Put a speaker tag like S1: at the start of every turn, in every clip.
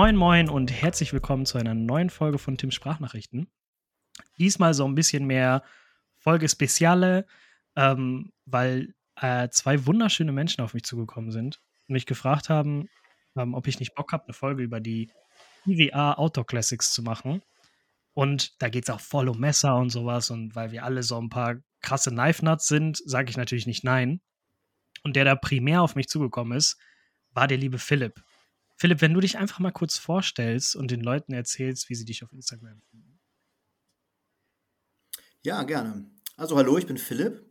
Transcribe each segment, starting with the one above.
S1: Moin, moin und herzlich willkommen zu einer neuen Folge von Tim Sprachnachrichten. Diesmal so ein bisschen mehr Folge Speziale, ähm, weil äh, zwei wunderschöne Menschen auf mich zugekommen sind und mich gefragt haben, ähm, ob ich nicht Bock habe, eine Folge über die IWA Outdoor Classics zu machen. Und da geht es auch voll um Messer und sowas. Und weil wir alle so ein paar krasse Knife Nuts sind, sage ich natürlich nicht nein. Und der da primär auf mich zugekommen ist, war der liebe Philipp. Philipp, wenn du dich einfach mal kurz vorstellst und den Leuten erzählst, wie sie dich auf Instagram finden.
S2: Ja, gerne. Also hallo, ich bin Philipp.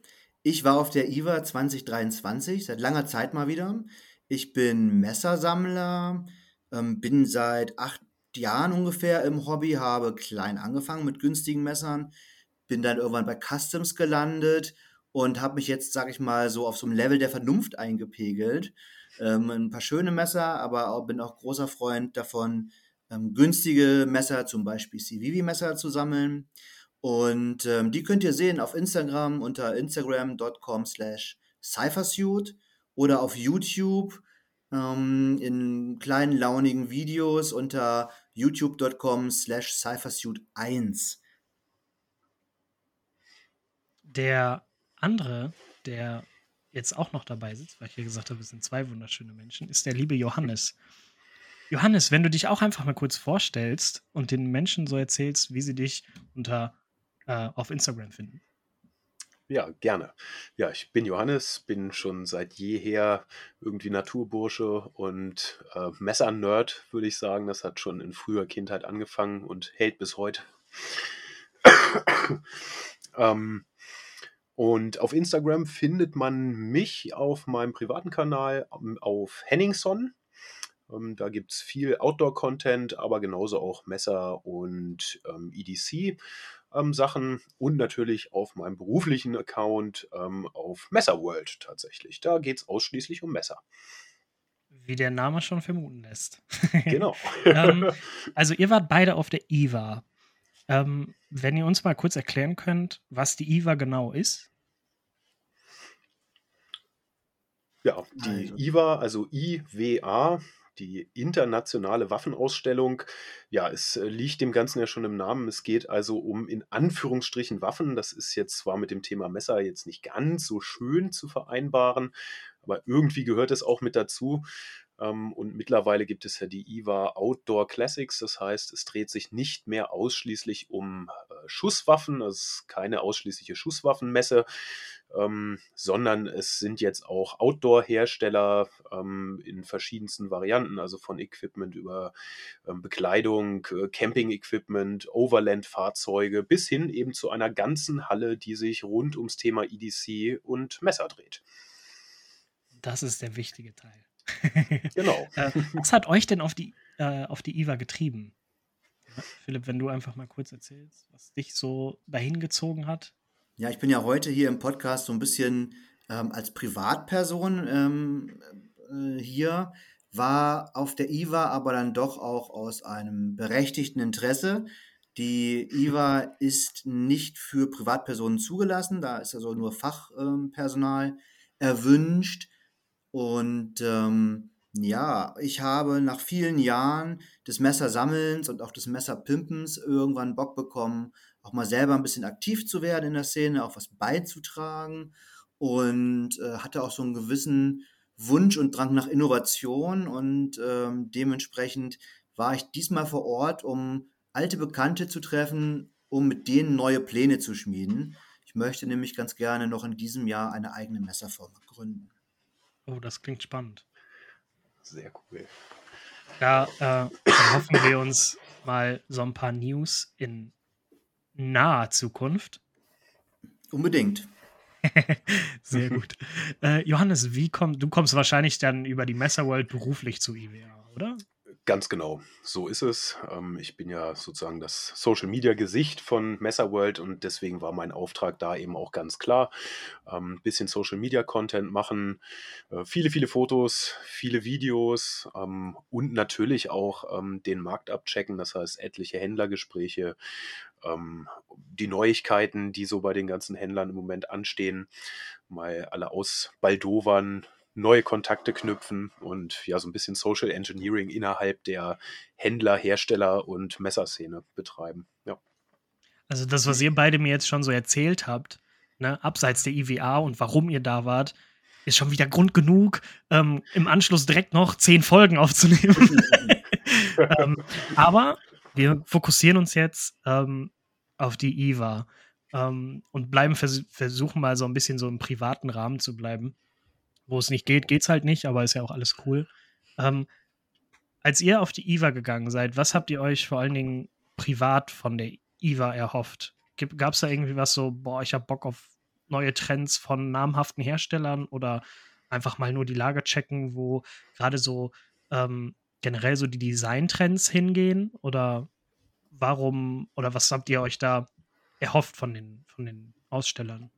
S2: Ich war auf der IWA 2023, seit langer Zeit mal wieder. Ich bin Messersammler, ähm, bin seit acht Jahren ungefähr im Hobby, habe klein angefangen mit günstigen Messern, bin dann irgendwann bei Customs gelandet und habe mich jetzt, sag ich mal, so auf so einem Level der Vernunft eingepegelt. Ähm, ein paar schöne Messer, aber auch, bin auch großer Freund davon, ähm, günstige Messer, zum Beispiel Civivi-Messer zu sammeln. Und ähm, die könnt ihr sehen auf Instagram unter instagram.com slash cyphersuit oder auf YouTube ähm, in kleinen launigen Videos unter youtube.com slash cyphersuit1.
S1: Der andere, der jetzt auch noch dabei sitzt, weil ich hier gesagt habe, es sind zwei wunderschöne Menschen, ist der liebe Johannes. Johannes, wenn du dich auch einfach mal kurz vorstellst und den Menschen so erzählst, wie sie dich unter äh, auf Instagram finden.
S3: Ja, gerne. Ja, ich bin Johannes, bin schon seit jeher irgendwie Naturbursche und äh, Messer-Nerd, würde ich sagen. Das hat schon in früher Kindheit angefangen und hält bis heute. ähm, und auf Instagram findet man mich auf meinem privaten Kanal ähm, auf Henningson. Ähm, da gibt es viel Outdoor-Content, aber genauso auch Messer und ähm, EDC ähm, Sachen und natürlich auf meinem beruflichen Account ähm, auf Messerworld tatsächlich. Da geht es ausschließlich um Messer.
S1: Wie der Name schon vermuten lässt.
S3: Genau.
S1: ähm, also ihr wart beide auf der IWA. Ähm, wenn ihr uns mal kurz erklären könnt, was die IWA genau ist.
S3: Ja, die also. IWA, also IWA, die internationale Waffenausstellung. Ja, es äh, liegt dem Ganzen ja schon im Namen. Es geht also um in Anführungsstrichen Waffen. Das ist jetzt zwar mit dem Thema Messer jetzt nicht ganz so schön zu vereinbaren, aber irgendwie gehört es auch mit dazu. Ähm, und mittlerweile gibt es ja die IWA Outdoor Classics. Das heißt, es dreht sich nicht mehr ausschließlich um äh, Schusswaffen. Es ist keine ausschließliche Schusswaffenmesse, ähm, sondern es sind jetzt auch Outdoor-Hersteller ähm, in verschiedensten Varianten, also von Equipment über Bekleidung, äh, Camping-Equipment, Overland-Fahrzeuge bis hin eben zu einer ganzen Halle, die sich rund ums Thema EDC und Messer dreht.
S1: Das ist der wichtige Teil.
S3: genau.
S1: äh, was hat euch denn auf die, äh, auf die IWA getrieben? Philipp, wenn du einfach mal kurz erzählst, was dich so dahin gezogen hat.
S2: Ja, ich bin ja heute hier im Podcast so ein bisschen ähm, als Privatperson ähm, äh, hier, war auf der IWA aber dann doch auch aus einem berechtigten Interesse. Die IWA ist nicht für Privatpersonen zugelassen, da ist also nur Fachpersonal ähm, erwünscht. Und ähm, ja, ich habe nach vielen Jahren des Messersammelns und auch des Messerpimpens irgendwann Bock bekommen, auch mal selber ein bisschen aktiv zu werden in der Szene, auch was beizutragen und äh, hatte auch so einen gewissen Wunsch und Drang nach Innovation und ähm, dementsprechend war ich diesmal vor Ort, um alte Bekannte zu treffen, um mit denen neue Pläne zu schmieden. Ich möchte nämlich ganz gerne noch in diesem Jahr eine eigene Messerfirma gründen.
S1: Oh, das klingt spannend.
S3: Sehr cool.
S1: Da äh, hoffen wir uns mal so ein paar News in naher Zukunft.
S2: Unbedingt.
S1: Sehr gut. Äh, Johannes, wie komm, du kommst wahrscheinlich dann über die Messerworld beruflich zu IWA, oder?
S3: Ganz genau, so ist es. Ähm, ich bin ja sozusagen das Social Media Gesicht von Messerworld und deswegen war mein Auftrag da eben auch ganz klar. Ein ähm, bisschen Social Media Content machen, äh, viele, viele Fotos, viele Videos ähm, und natürlich auch den Markt abchecken, das heißt etliche Händlergespräche, die Neuigkeiten, die so bei den ganzen Händlern im Moment anstehen, mal alle ausbaldowern, neue Kontakte knüpfen und ja, so ein bisschen Social Engineering innerhalb der Händler, Hersteller und Messerszene betreiben. Ja.
S1: Also das, was ihr beide mir jetzt schon so erzählt habt, ne, abseits der IWA und warum ihr da wart, ist schon wieder Grund genug, ähm, im Anschluss direkt noch zehn Folgen aufzunehmen. ähm, aber wir fokussieren uns jetzt ähm, auf die IWA ähm, und bleiben vers versuchen mal so ein bisschen so im privaten Rahmen zu bleiben. Wo es nicht geht, geht es halt nicht, aber ist ja auch alles cool. Ähm, als ihr auf die IWA gegangen seid, was habt ihr euch vor allen Dingen privat von der IWA erhofft? Gab es da irgendwie was so, boah, ich hab Bock auf neue Trends von namhaften Herstellern oder einfach mal nur die Lage checken, wo gerade so ähm, generell so die Designtrends hingehen? Oder warum oder was habt ihr euch da erhofft von den, von den Ausstellern?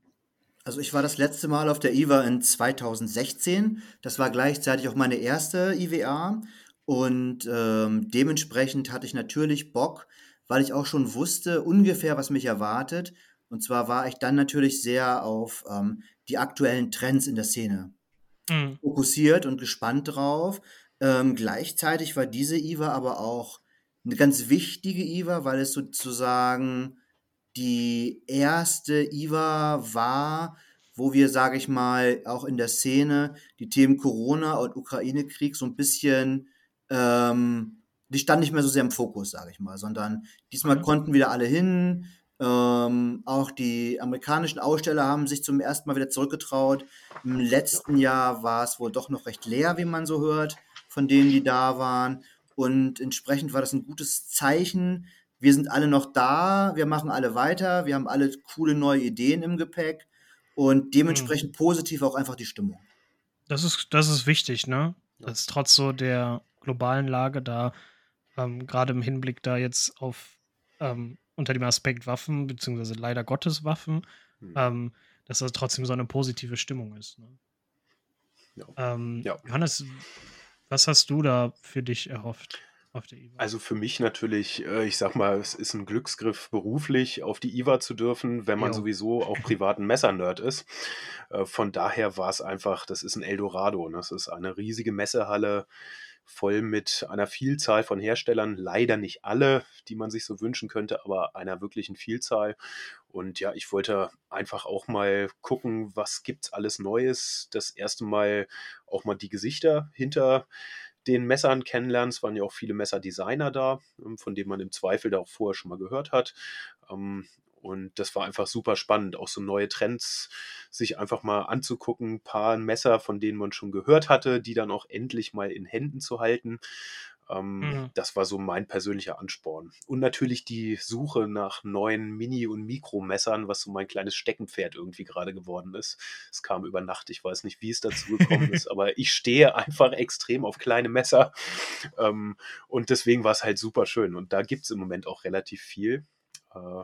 S2: Also ich war das letzte Mal auf der IWA in 2016. Das war gleichzeitig auch meine erste IWA. Und ähm, dementsprechend hatte ich natürlich Bock, weil ich auch schon wusste ungefähr, was mich erwartet. Und zwar war ich dann natürlich sehr auf ähm, die aktuellen Trends in der Szene mhm. fokussiert und gespannt drauf. Ähm, gleichzeitig war diese IWA aber auch eine ganz wichtige IWA, weil es sozusagen die erste IWA war, wo wir, sage ich mal, auch in der Szene die Themen Corona und Ukraine-Krieg so ein bisschen, ähm, die standen nicht mehr so sehr im Fokus, sage ich mal, sondern diesmal mhm. konnten wieder alle hin. Ähm, auch die amerikanischen Aussteller haben sich zum ersten Mal wieder zurückgetraut. Im letzten Jahr war es wohl doch noch recht leer, wie man so hört, von denen, die da waren. Und entsprechend war das ein gutes Zeichen. Wir sind alle noch da, wir machen alle weiter, wir haben alle coole neue Ideen im Gepäck und dementsprechend mhm. positiv auch einfach die Stimmung.
S1: Das ist, das ist wichtig, ne? Das ist trotz so der globalen Lage da, ähm, gerade im Hinblick da jetzt auf ähm, unter dem Aspekt Waffen, beziehungsweise leider Gottes Waffen, mhm. ähm, dass das trotzdem so eine positive Stimmung ist. Ne? Ja. Ähm, ja. Johannes, was hast du da für dich erhofft?
S3: Auf der IWA? Also für mich natürlich, äh, ich sag mal, es ist ein Glücksgriff beruflich auf die IWA zu dürfen, wenn man jo. sowieso auch privaten Messernerd ist. Äh, von daher war es einfach, das ist ein Eldorado. Ne? Das ist eine riesige Messehalle voll mit einer Vielzahl von Herstellern, leider nicht alle, die man sich so wünschen könnte, aber einer wirklichen Vielzahl. Und ja, ich wollte einfach auch mal gucken, was gibt's alles Neues. Das erste Mal auch mal die Gesichter hinter den Messern kennenlernen. Es waren ja auch viele Messerdesigner da, ähm, von denen man im Zweifel da auch vorher schon mal gehört hat. Ähm, und das war einfach super spannend, auch so neue Trends sich einfach mal anzugucken, ein paar Messer, von denen man schon gehört hatte, die dann auch endlich mal in Händen zu halten. Ähm, mhm. Das war so mein persönlicher Ansporn. Und natürlich die Suche nach neuen Mini- und Mikromessern, was so mein kleines Steckenpferd irgendwie gerade geworden ist. Es kam über Nacht, ich weiß nicht, wie es dazu gekommen ist, aber ich stehe einfach extrem auf kleine Messer. Ähm, und deswegen war es halt super schön. Und da gibt es im Moment auch relativ viel. Äh,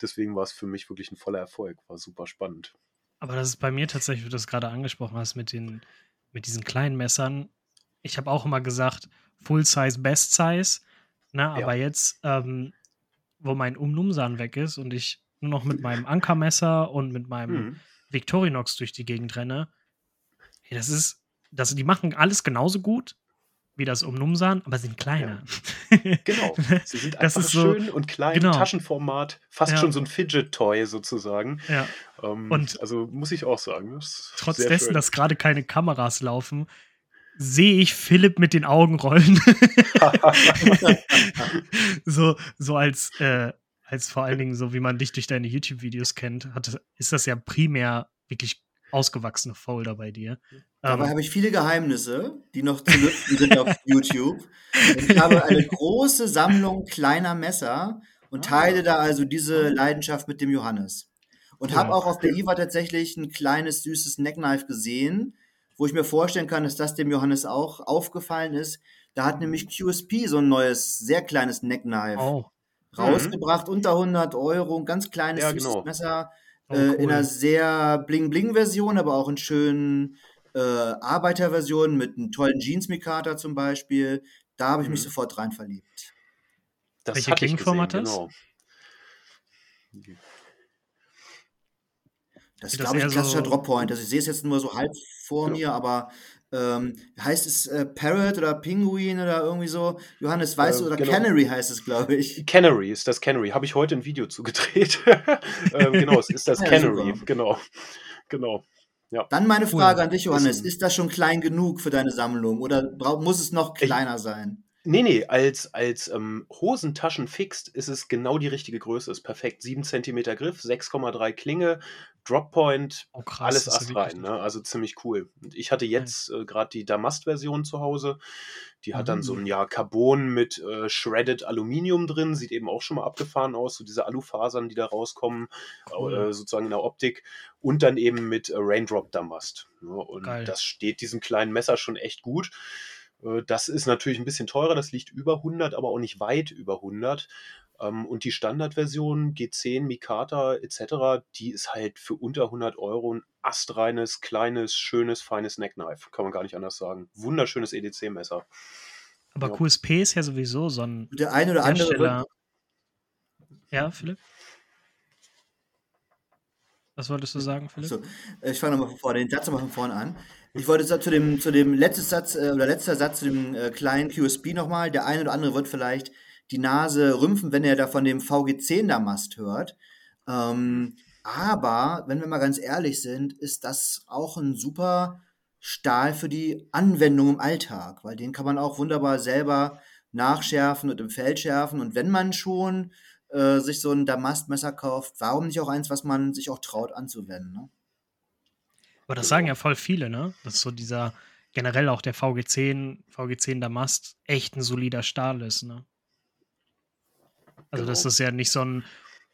S3: deswegen war es für mich wirklich ein voller Erfolg, war super spannend.
S1: Aber das ist bei mir tatsächlich, wie du das gerade angesprochen hast, mit, den, mit diesen kleinen Messern. Ich habe auch immer gesagt, Full Size, Best Size. Ne? Aber ja. jetzt, ähm, wo mein Umnumsan weg ist und ich nur noch mit meinem Ankermesser und mit meinem mhm. Victorinox durch die Gegend renne, hey, das ist, das, die machen alles genauso gut, wie das Umnumsan, aber sind kleiner.
S3: Ja. Genau. Sie sind einfach so, schön und klein, genau. Taschenformat, fast ja. schon so ein Fidget-Toy sozusagen. Ja. Ähm, und also muss ich auch sagen.
S1: trotz dessen, dass gerade keine Kameras laufen, sehe ich Philipp mit den Augen rollen. so, so als, äh, als vor allen Dingen, so wie man dich durch deine YouTube-Videos kennt, hat, ist das ja primär wirklich ausgewachsene Folder bei dir.
S2: Dabei ähm, habe ich viele Geheimnisse, die noch zu lüften sind auf YouTube. Und ich habe eine große Sammlung kleiner Messer und ah. teile da also diese Leidenschaft mit dem Johannes. Und ja. habe auch auf der IWA tatsächlich ein kleines, süßes Neckknife gesehen, wo ich mir vorstellen kann, dass das dem Johannes auch aufgefallen ist. Da hat nämlich QSP so ein neues, sehr kleines Neckknife oh. rausgebracht, mhm. unter 100 Euro, ein ganz kleines, ja, genau. Messer Oh, äh, in einer sehr Bling-Bling-Version, aber auch in schönen äh, Arbeiterversionen mit einem tollen Jeans-Mikata zum Beispiel. Da habe ich mich mhm. sofort rein verliebt.
S1: Das Welche Klingenform hat das? Genau.
S2: Das ist, glaube ich, ein klassischer so Droppoint. Also ich sehe es jetzt nur so halb vor ja. mir, aber ähm, heißt es äh, Parrot oder Pinguin oder irgendwie so? Johannes, weißt
S3: Äh,
S2: du, oder
S3: genau.
S2: Canary heißt es, glaube ich.
S3: Canary ist das Canary. Habe ich heute ein Video zugedreht. ähm, genau, es ist das
S2: Ja,
S3: Canary.
S2: super.
S3: Genau. Genau. Ja.
S2: Dann meine. Frage an dich, Johannes.
S3: Ist
S2: das schon klein genug für deine Sammlung oder muss es noch
S3: Ich-
S2: kleiner sein?
S3: Nee, nee, als, als ähm, Hosentaschen fixt ist es genau die richtige Größe. Ist perfekt. 7 cm Griff, 6,3 Klinge, Droppoint,
S1: Oh
S3: alles Ast rein. Ne? Also ziemlich cool. Und ich hatte jetzt äh, gerade die Damast-Version zu Hause. Die hat dann so
S1: Mhm.
S3: ein ja, Carbon mit äh, Shredded Aluminium drin. Sieht eben auch schon mal abgefahren aus. So diese Alufasern, die da rauskommen,
S1: Cool.
S3: äh, sozusagen in der Optik. Und dann eben mit äh, Raindrop Damast. Ne? Und
S1: Geil.
S3: das steht diesem kleinen Messer schon echt gut. Äh, Das ist natürlich ein bisschen teurer, das liegt über 100, aber auch nicht weit über 100. Ähm, Und die Standardversion G10, Mikata etc., die ist halt für unter 100 Euro ein astreines, kleines, schönes, feines Neckknife. Kann man gar nicht anders sagen. Wunderschönes EDC-Messer.
S1: Aber
S3: Ja.
S1: QSP ist ja sowieso so ein
S2: Der eine oder andere
S1: Hersteller.
S2: wird,
S1: Ja, Philipp? Was wolltest du sagen, Philipp?
S2: so, äh, ich fange nochmal von vorne, den Satz nochmal von vorne an. Ich wollte zu dem, zu dem letzten Satz äh, oder letzter Satz zu dem äh, kleinen QSP nochmal. Der eine oder andere wird vielleicht die Nase rümpfen, wenn er da von dem VG10 Damast hört. Ähm, aber, wenn wir mal ganz ehrlich sind, ist das auch ein super Stahl für die Anwendung im Alltag, weil den kann man auch wunderbar selber nachschärfen und im Feld schärfen. Und wenn man schon äh, sich so ein Damastmesser kauft, warum nicht auch eins, was man sich auch traut anzuwenden? Ne?
S1: Aber das sagen ja voll viele, ne? Dass so dieser, generell auch der VG10, VG10 Damast echt ein solider Stahl ist, ne? Also
S3: Genau.
S1: das ist ja nicht so ein,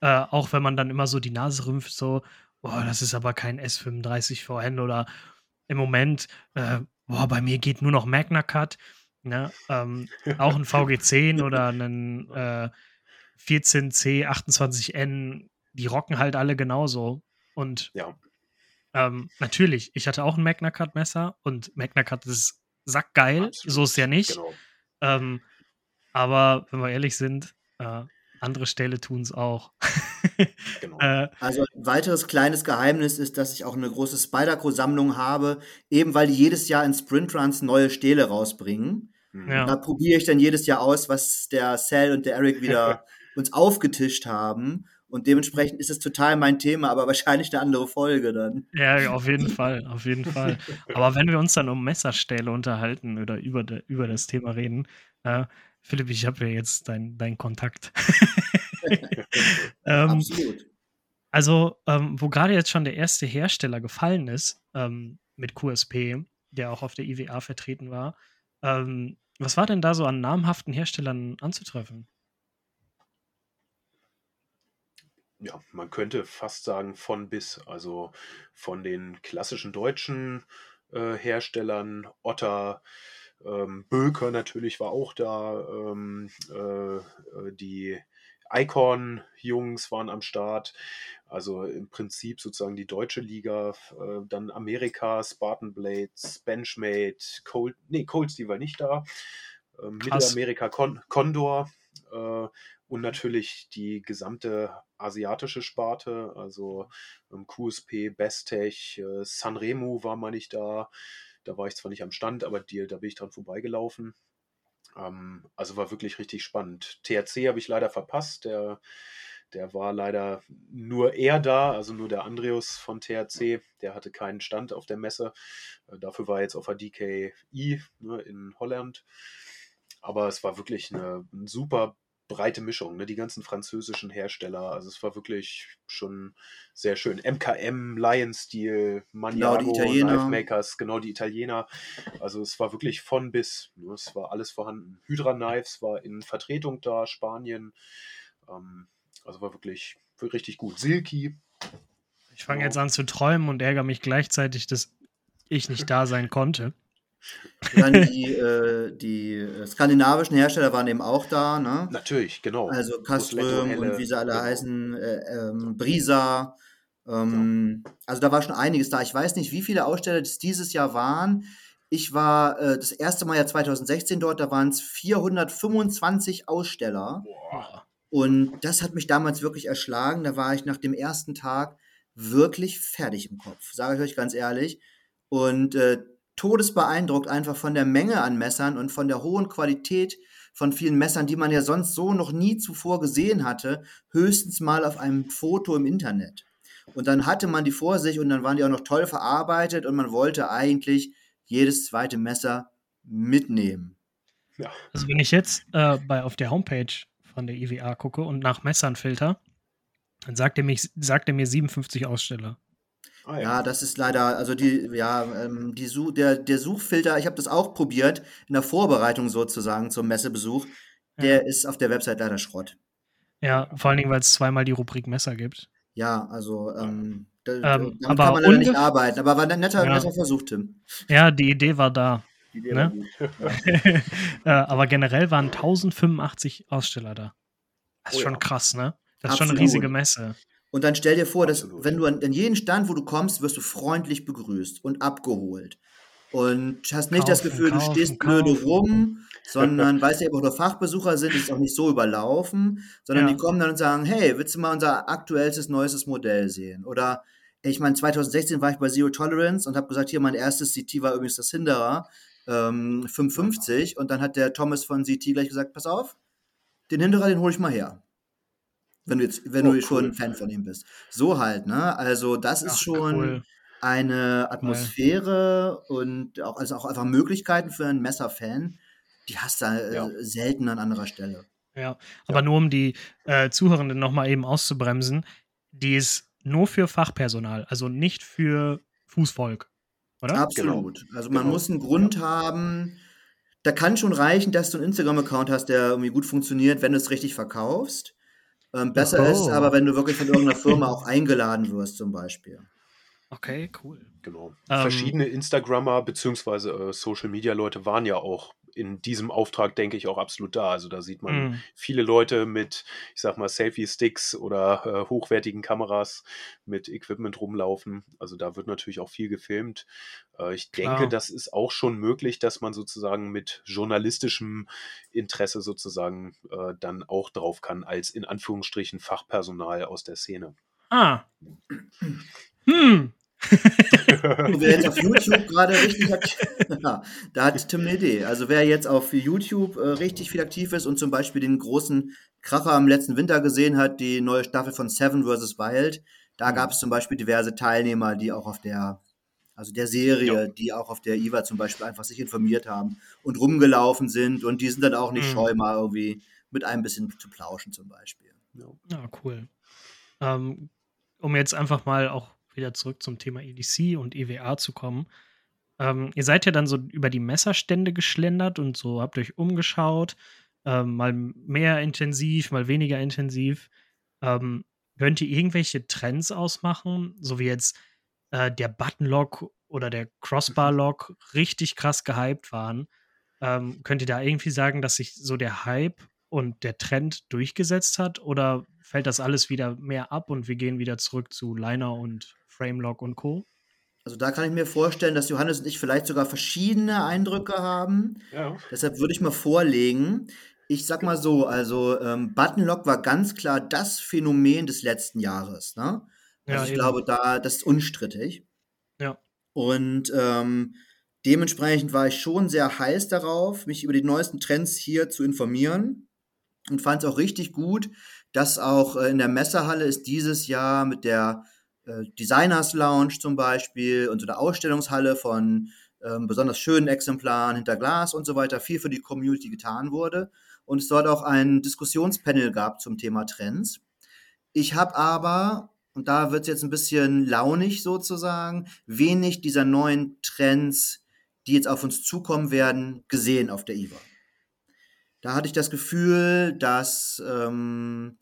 S1: äh, auch wenn man dann immer so die Nase rümpft, so, boah, das ist aber kein S35 VN oder im Moment, äh, boah, bei mir geht nur noch Magna Cut, ne? Ähm, auch ein VG10 oder ein äh, 14C, 28N, die rocken halt alle genauso. Und
S3: Ja.
S1: ähm, natürlich, ich hatte auch ein Magna Cut Messer und Magna Cut ist sackgeil,
S3: Absolut.
S1: so ist ja nicht.
S3: Genau.
S1: Ähm, aber wenn wir ehrlich sind, äh, andere Ställe tun es auch.
S3: genau.
S1: äh,
S2: Also ein weiteres kleines Geheimnis ist, dass ich auch eine große Spyderco-Sammlung habe, eben weil die jedes Jahr in Sprintruns neue Stähle rausbringen.
S3: Mhm.
S1: ja.
S2: Da probiere ich dann jedes Jahr aus, was der Sal und der Eric wieder uns aufgetischt haben. Und dementsprechend ist es total mein Thema, aber wahrscheinlich eine andere Folge dann.
S1: ja, auf jeden Fall, auf jeden Fall. Aber wenn wir uns dann um Messerstähle unterhalten oder über, de, über das Thema reden, äh, Philipp, ich habe ja jetzt deinen dein Kontakt. ähm,
S2: Absolut.
S1: Also, ähm, wo gerade jetzt schon der erste Hersteller gefallen ist, ähm, mit QSP, der auch auf der IWA vertreten war, ähm, was war denn da so an namhaften Herstellern anzutreffen?
S3: ja, man könnte fast sagen von bis, also von den klassischen deutschen äh, Herstellern, Otter, ähm, Böker natürlich war auch da, ähm, äh, äh, die Icon-Jungs waren am Start, also im Prinzip sozusagen die deutsche Liga, äh, dann Amerika, Spartan Blades, Benchmade, Cold, nee, Cold Steel war nicht da,
S1: Krass.
S3: Mittelamerika Con Condor, äh, und natürlich die gesamte asiatische Sparte, also ähm, QSP, Bestech, äh, Sanremo war mal nicht da. Da war ich zwar nicht am Stand, aber die, da bin ich dran vorbeigelaufen. Ähm, also war wirklich richtig spannend. THC habe ich leider verpasst. Der, der war leider nur er da, also nur der Andreas von THC. Der hatte keinen Stand auf der Messe. Äh, dafür war er jetzt auf der DKI ne, in Holland. Aber es war wirklich eine, eine super breite Mischung, ne? die ganzen französischen Hersteller. Also es war wirklich schon sehr schön. MKM, Lion Steel, Maniago,
S2: Genau, Italiener.
S3: Knife Makers, genau die Italiener. Also es war wirklich von bis. Ne? Es war alles vorhanden. Hydra Knives war in Vertretung da, Spanien. Ähm, also war wirklich, wirklich richtig gut. Silky,
S1: Ich fange
S3: Genau.
S1: jetzt an zu träumen und ärgere mich gleichzeitig, dass ich nicht da sein konnte.
S2: Dann die, äh, die äh, skandinavischen Hersteller waren eben auch da, ne?
S3: natürlich, genau.
S2: Also
S3: Helle,
S2: und wie sie alle
S3: genau.
S2: heißen, äh, ähm, Brisa. Ähm, Also da war schon einiges da. Ich weiß nicht, wie viele Aussteller es dieses Jahr waren. Ich war äh, das erste Mal ja 2016 dort, da waren es 425 Aussteller.
S3: Boah.
S2: Und das hat mich damals wirklich erschlagen. Da war ich nach dem ersten Tag wirklich fertig im Kopf, sage ich euch ganz ehrlich. Und äh, todesbeeindruckt einfach von der Menge an Messern und von der hohen Qualität von vielen Messern, die man ja sonst so noch nie zuvor gesehen hatte, höchstens mal auf einem Foto im Internet. Und dann hatte man die vor sich und dann waren die auch noch toll verarbeitet und man wollte eigentlich jedes zweite Messer mitnehmen.
S1: Ja. Also wenn ich jetzt äh, bei, auf der Homepage von der IWA gucke und nach Messern filter, dann sagt er, mich, sagt er mir 57 Aussteller.
S2: Ah, ja. ja. das ist leider, also die, ja, ähm, die Such, der, der Suchfilter, ich habe das auch probiert, in der Vorbereitung sozusagen zum Messebesuch, der ja. ist auf der Website leider Schrott.
S1: Ja, vor allen Dingen, weil es zweimal die Rubrik Messer gibt.
S2: Ja, also ähm, da, ähm, damit kann man leider nicht arbeiten, aber war ein netter, ja. netter Versuch, Tim.
S1: Ja, die Idee war da. Die Idee ne? war gut. aber generell waren 1085 Aussteller da. Das ist oh, schon krass, ne? Das ist Absolut. schon eine riesige Messe.
S2: Und dann stell dir vor, dass wenn du an, an, jeden Stand, wo du kommst, wirst du freundlich begrüßt und abgeholt. Und hast nicht kaufen, das Gefühl, kaufen, du stehst kaufen. blöde rum, sondern weil es ja auch nur Fachbesucher sind, ist es auch nicht so überlaufen, sondern ja. die kommen dann und sagen, hey, willst du mal unser aktuellstes, neuestes Modell sehen? Oder ich meine, 2016 war ich bei Zero Tolerance und habe gesagt, hier mein erstes CT war übrigens das Hinderer, ähm, 550. Und dann hat der Thomas von CT gleich gesagt, pass auf, den Hinderer, den hole ich mal her. Wenn du jetzt, wenn oh, du cool. schon ein Fan von ihm bist. So halt, ne? Also, das ist Ach, schon cool. eine Atmosphäre cool. und auch, also auch einfach Möglichkeiten für einen Messer-Fan, die hast du äh, ja. selten an anderer Stelle.
S1: Ja, aber ja. nur um die äh, Zuhörenden nochmal eben auszubremsen, die ist nur für Fachpersonal, also nicht für Fußvolk, oder?
S2: Absolut. Genau. Also man genau. muss einen Grund ja. haben. Da kann schon reichen, dass du einen Instagram-Account hast, der irgendwie gut funktioniert, wenn du es richtig verkaufst. Ähm, besser oh. ist aber, wenn du wirklich von irgendeiner Firma auch eingeladen wirst, zum Beispiel.
S1: Okay, cool.
S3: Genau. Ähm, Verschiedene Instagrammer bzw. Äh, Social Media Leute waren ja auch in diesem Auftrag, denke ich, auch absolut da. Also da sieht man mm. viele Leute mit, ich sag mal, Selfie-Sticks oder äh, hochwertigen Kameras mit Equipment rumlaufen. Also da wird natürlich auch viel gefilmt. Äh, ich Klar. denke, das ist auch schon möglich, dass man sozusagen mit journalistischem Interesse sozusagen äh, dann auch drauf kann, als in Anführungsstrichen Fachpersonal aus der Szene.
S1: Ah. Hm,
S2: wer jetzt auf YouTube gerade richtig aktiv ja, da hat Tim eine Idee. Also wer jetzt auf YouTube äh, richtig viel aktiv ist und zum Beispiel den großen Kracher im letzten Winter gesehen hat, die neue Staffel von Seven vs. Wild, da mhm. gab es zum Beispiel diverse Teilnehmer, die auch auf der, also der Serie, ja. die auch auf der IWA zum Beispiel einfach sich informiert haben und rumgelaufen sind und die sind dann auch nicht mhm. scheu, mal irgendwie mit einem bisschen zu plauschen zum Beispiel.
S1: Ja, ja cool. Ähm, um jetzt einfach mal auch wieder zurück zum Thema EDC und EWA zu kommen. Ähm, ihr seid ja dann so über die Messerstände geschlendert und so habt euch umgeschaut, ähm, mal mehr intensiv, mal weniger intensiv. Ähm, könnt ihr irgendwelche Trends ausmachen, so wie jetzt äh, der Button-Lock oder der Crossbar-Lock richtig krass gehypt waren? Ähm, könnt ihr da irgendwie sagen, dass sich so der Hype und der Trend durchgesetzt hat? Oder fällt das alles wieder mehr ab und wir gehen wieder zurück zu Liner und Framelock und Co.
S2: Also da kann ich mir vorstellen, dass Johannes und ich vielleicht sogar verschiedene Eindrücke haben. Ja. Deshalb würde ich mal vorlegen. Ich sag mal so, also ähm, Buttonlock war ganz klar das Phänomen des letzten Jahres. Ne? Also ja, ich eben. glaube, da das ist unstrittig.
S1: Ja.
S2: Und ähm, dementsprechend war ich schon sehr heiß darauf, mich über die neuesten Trends hier zu informieren und fand es auch richtig gut, dass auch äh, in der Messerhalle ist dieses Jahr mit der äh, Designers Lounge zum Beispiel und so eine Ausstellungshalle von ähm, besonders schönen Exemplaren hinter Glas und so weiter viel für die Community getan wurde und es dort auch ein Diskussionspanel gab zum Thema Trends. Ich habe aber, und da wird es jetzt ein bisschen launig sozusagen, wenig dieser neuen Trends, die jetzt auf uns zukommen werden, gesehen auf der IWA. Da hatte ich das Gefühl, dass ähm,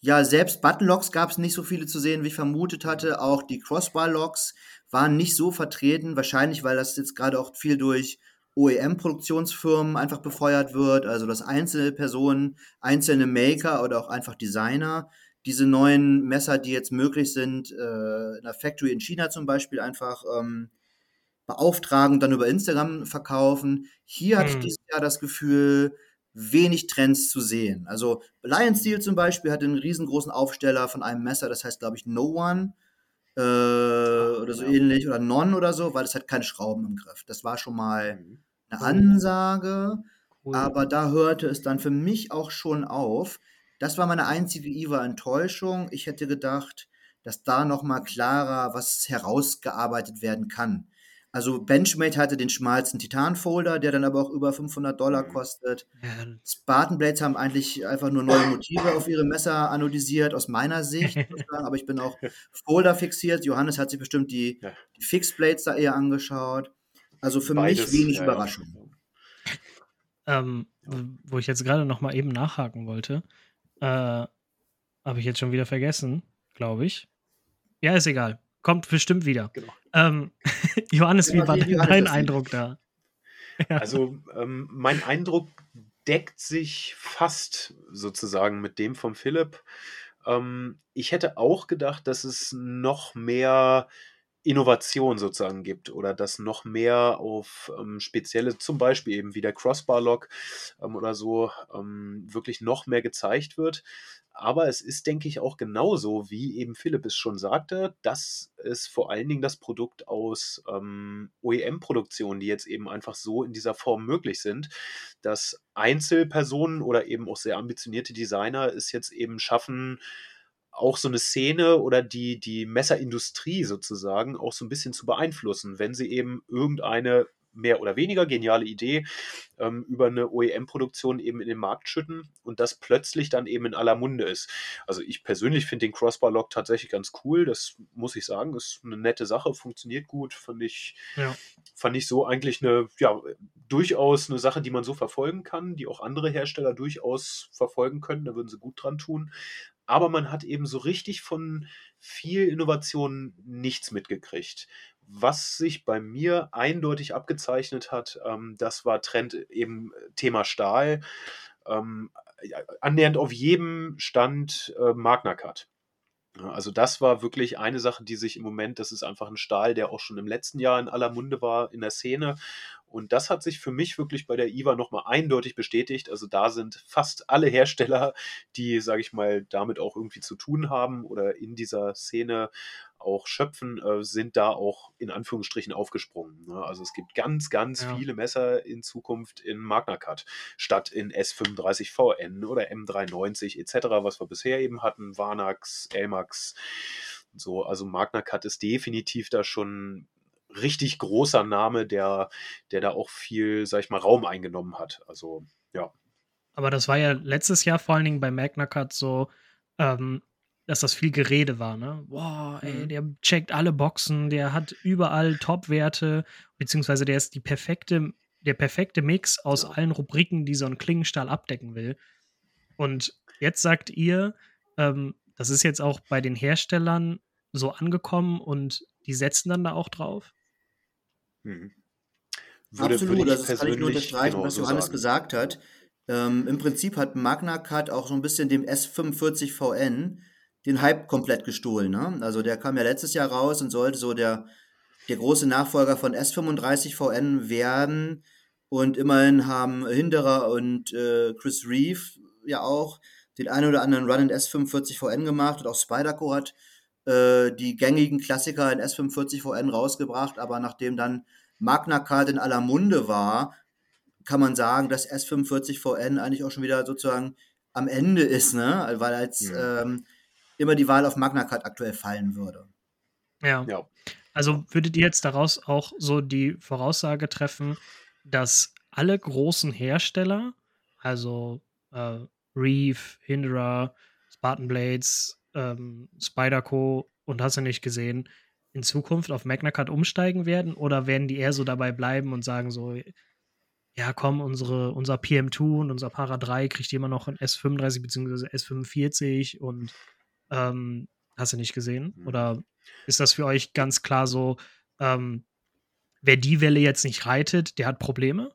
S2: ja, selbst Button-Locks gab es nicht so viele zu sehen, wie ich vermutet hatte. Auch die Crossbar-Locks waren nicht so vertreten, wahrscheinlich, weil das jetzt gerade auch viel durch OEM-Produktionsfirmen einfach befeuert wird, also dass einzelne Personen, einzelne Maker oder auch einfach Designer diese neuen Messer, die jetzt möglich sind, äh, in der Factory in China zum Beispiel einfach ähm, beauftragen und dann über Instagram verkaufen. Hier hatte hm. ich dieses Jahr das Gefühl, wenig Trends zu sehen. Also Lion Steel zum Beispiel hat einen riesengroßen Aufsteller von einem Messer, das heißt, glaube ich, No One. äh, oder so
S1: ja.
S2: ähnlich oder Non oder so, weil es hat keine Schrauben im Griff. Das war schon mal
S3: Mhm.
S2: eine. Ansage,
S1: Cool.
S2: aber da hörte es dann für mich auch schon auf. Das war meine einzige IVA-Enttäuschung. Ich hätte gedacht, dass da noch mal klarer was herausgearbeitet werden kann. Also Benchmade hatte den schmalsten Titan-Folder, der dann aber auch über 500 Dollar
S3: Mhm.
S2: kostet.
S1: Ja,
S2: Spartan Blades haben eigentlich einfach nur neue Motive auf ihre Messer anodisiert, aus meiner Sicht. Aber ich bin auch Folder fixiert. Johannes hat sich bestimmt die,
S3: Ja.
S2: die Fixed Blades da eher angeschaut. Also für
S3: Beides,
S2: mich wenig
S3: ja.
S2: Überraschung.
S1: ähm, wo ich jetzt gerade noch mal eben nachhaken wollte, äh, habe ich jetzt schon wieder vergessen, glaube ich. Ja, ist egal. Kommt bestimmt wieder.
S3: Genau.
S1: Ähm, Johannes, wie war denn dein. Eindruck da? Ja.
S3: Also ähm, mein Eindruck deckt sich fast sozusagen mit dem vom Philipp. Ähm, ich hätte auch gedacht, dass es noch mehr Innovation sozusagen gibt oder dass noch mehr auf ähm, spezielle, zum Beispiel eben wie der Crossbar-Lock ähm, oder so, ähm, wirklich noch mehr gezeigt wird. Aber es ist, denke ich, auch genauso, wie eben Philipp es schon sagte, dass es vor allen Dingen das Produkt aus ähm, OEM-Produktionen, die jetzt eben einfach so in dieser Form möglich sind, dass Einzelpersonen oder eben auch sehr ambitionierte Designer es jetzt eben schaffen, auch so eine Szene oder die, die Messerindustrie sozusagen auch so ein bisschen zu beeinflussen, wenn sie eben irgendeine mehr oder weniger geniale Idee ähm, über eine OEM-Produktion eben in den Markt schütten und das plötzlich dann eben in aller Munde ist. Also ich persönlich finde den Crossbar-Lock tatsächlich ganz cool, das muss ich sagen, ist eine nette Sache, funktioniert gut, fand ich,
S1: Ja.
S3: fand ich so eigentlich eine, ja, durchaus eine Sache, die man so verfolgen kann, die auch andere Hersteller durchaus verfolgen können, da würden sie gut dran tun. Aber man hat eben so richtig von viel Innovation nichts mitgekriegt. Was sich bei mir eindeutig abgezeichnet hat, ähm, das war Trend eben Thema Stahl. Ähm, annähernd auf jedem Stand äh, Magna Cut. Ja, Also das war wirklich eine Sache, die sich im Moment, das ist einfach ein Stahl, der auch schon im letzten Jahr in aller Munde war in der Szene. Und das hat sich für mich wirklich bei der IWA nochmal eindeutig bestätigt. Also da sind fast alle Hersteller, die, sage ich mal, damit auch irgendwie zu tun haben oder in dieser Szene auch schöpfen, äh, sind da auch in Anführungsstrichen aufgesprungen. ne? Also es gibt ganz, ganz
S1: Ja.
S3: viele Messer in Zukunft in Magna Cut statt in S35VN oder M390 etc., was wir bisher eben hatten, Varnax, Elmax. So, also Magna Cut ist definitiv da schon richtig großer Name, der, der da auch viel, sag ich mal, Raum eingenommen hat. Also, ja.
S1: Aber das war ja letztes Jahr vor allen Dingen bei Magna Cut so, ähm, dass das viel Gerede war, ne? Boah, ey,
S2: Mhm.
S1: der checkt alle Boxen, der hat überall Top-Werte, beziehungsweise der ist die perfekte, der perfekte Mix aus
S3: Ja.
S1: allen Rubriken, die so ein Klingenstahl abdecken will. Und jetzt sagt ihr, ähm, das ist jetzt auch bei den Herstellern so angekommen und die setzen dann da auch drauf.
S3: Mhm. Würde,
S2: Absolut,
S3: würde
S2: also das kann ich nur unterstreichen, was
S3: genauso
S2: Johannes
S3: sagen.
S2: gesagt hat. Ähm, Im Prinzip hat Magna Cut auch so ein bisschen dem S45 VN den Hype komplett gestohlen. Ne? Also der kam ja letztes Jahr raus und sollte so der, der große Nachfolger von S35 VN werden. Und immerhin haben Hinderer und äh, Chris Reeve ja auch den einen oder anderen Run in S45 VN gemacht und auch Spyderco hat äh, die gängigen Klassiker in S45 VN rausgebracht, aber nachdem dann Magna Cut in aller Munde war, kann man sagen, dass S45 VN eigentlich auch schon wieder sozusagen am Ende ist, ne? Weil als
S3: Mhm.
S2: ähm, immer die Wahl auf Magna Cut aktuell fallen würde.
S1: Ja.
S3: Ja.
S1: Also würdet ihr jetzt daraus auch so die Voraussage treffen, dass alle großen Hersteller, also äh, Reef, Hinderer, Spartan Blades, ähm, Spyderco und hast du nicht gesehen, in Zukunft auf Magna Cut umsteigen werden? Oder werden die eher so dabei bleiben und sagen so, ja komm, unsere, unser PM2 und unser Para 3 kriegt immer noch ein S35 bzw. S45 und ähm, hast du nicht gesehen?
S3: Mhm.
S1: Oder ist das für euch ganz klar so, ähm, wer die Welle jetzt nicht reitet, der hat Probleme?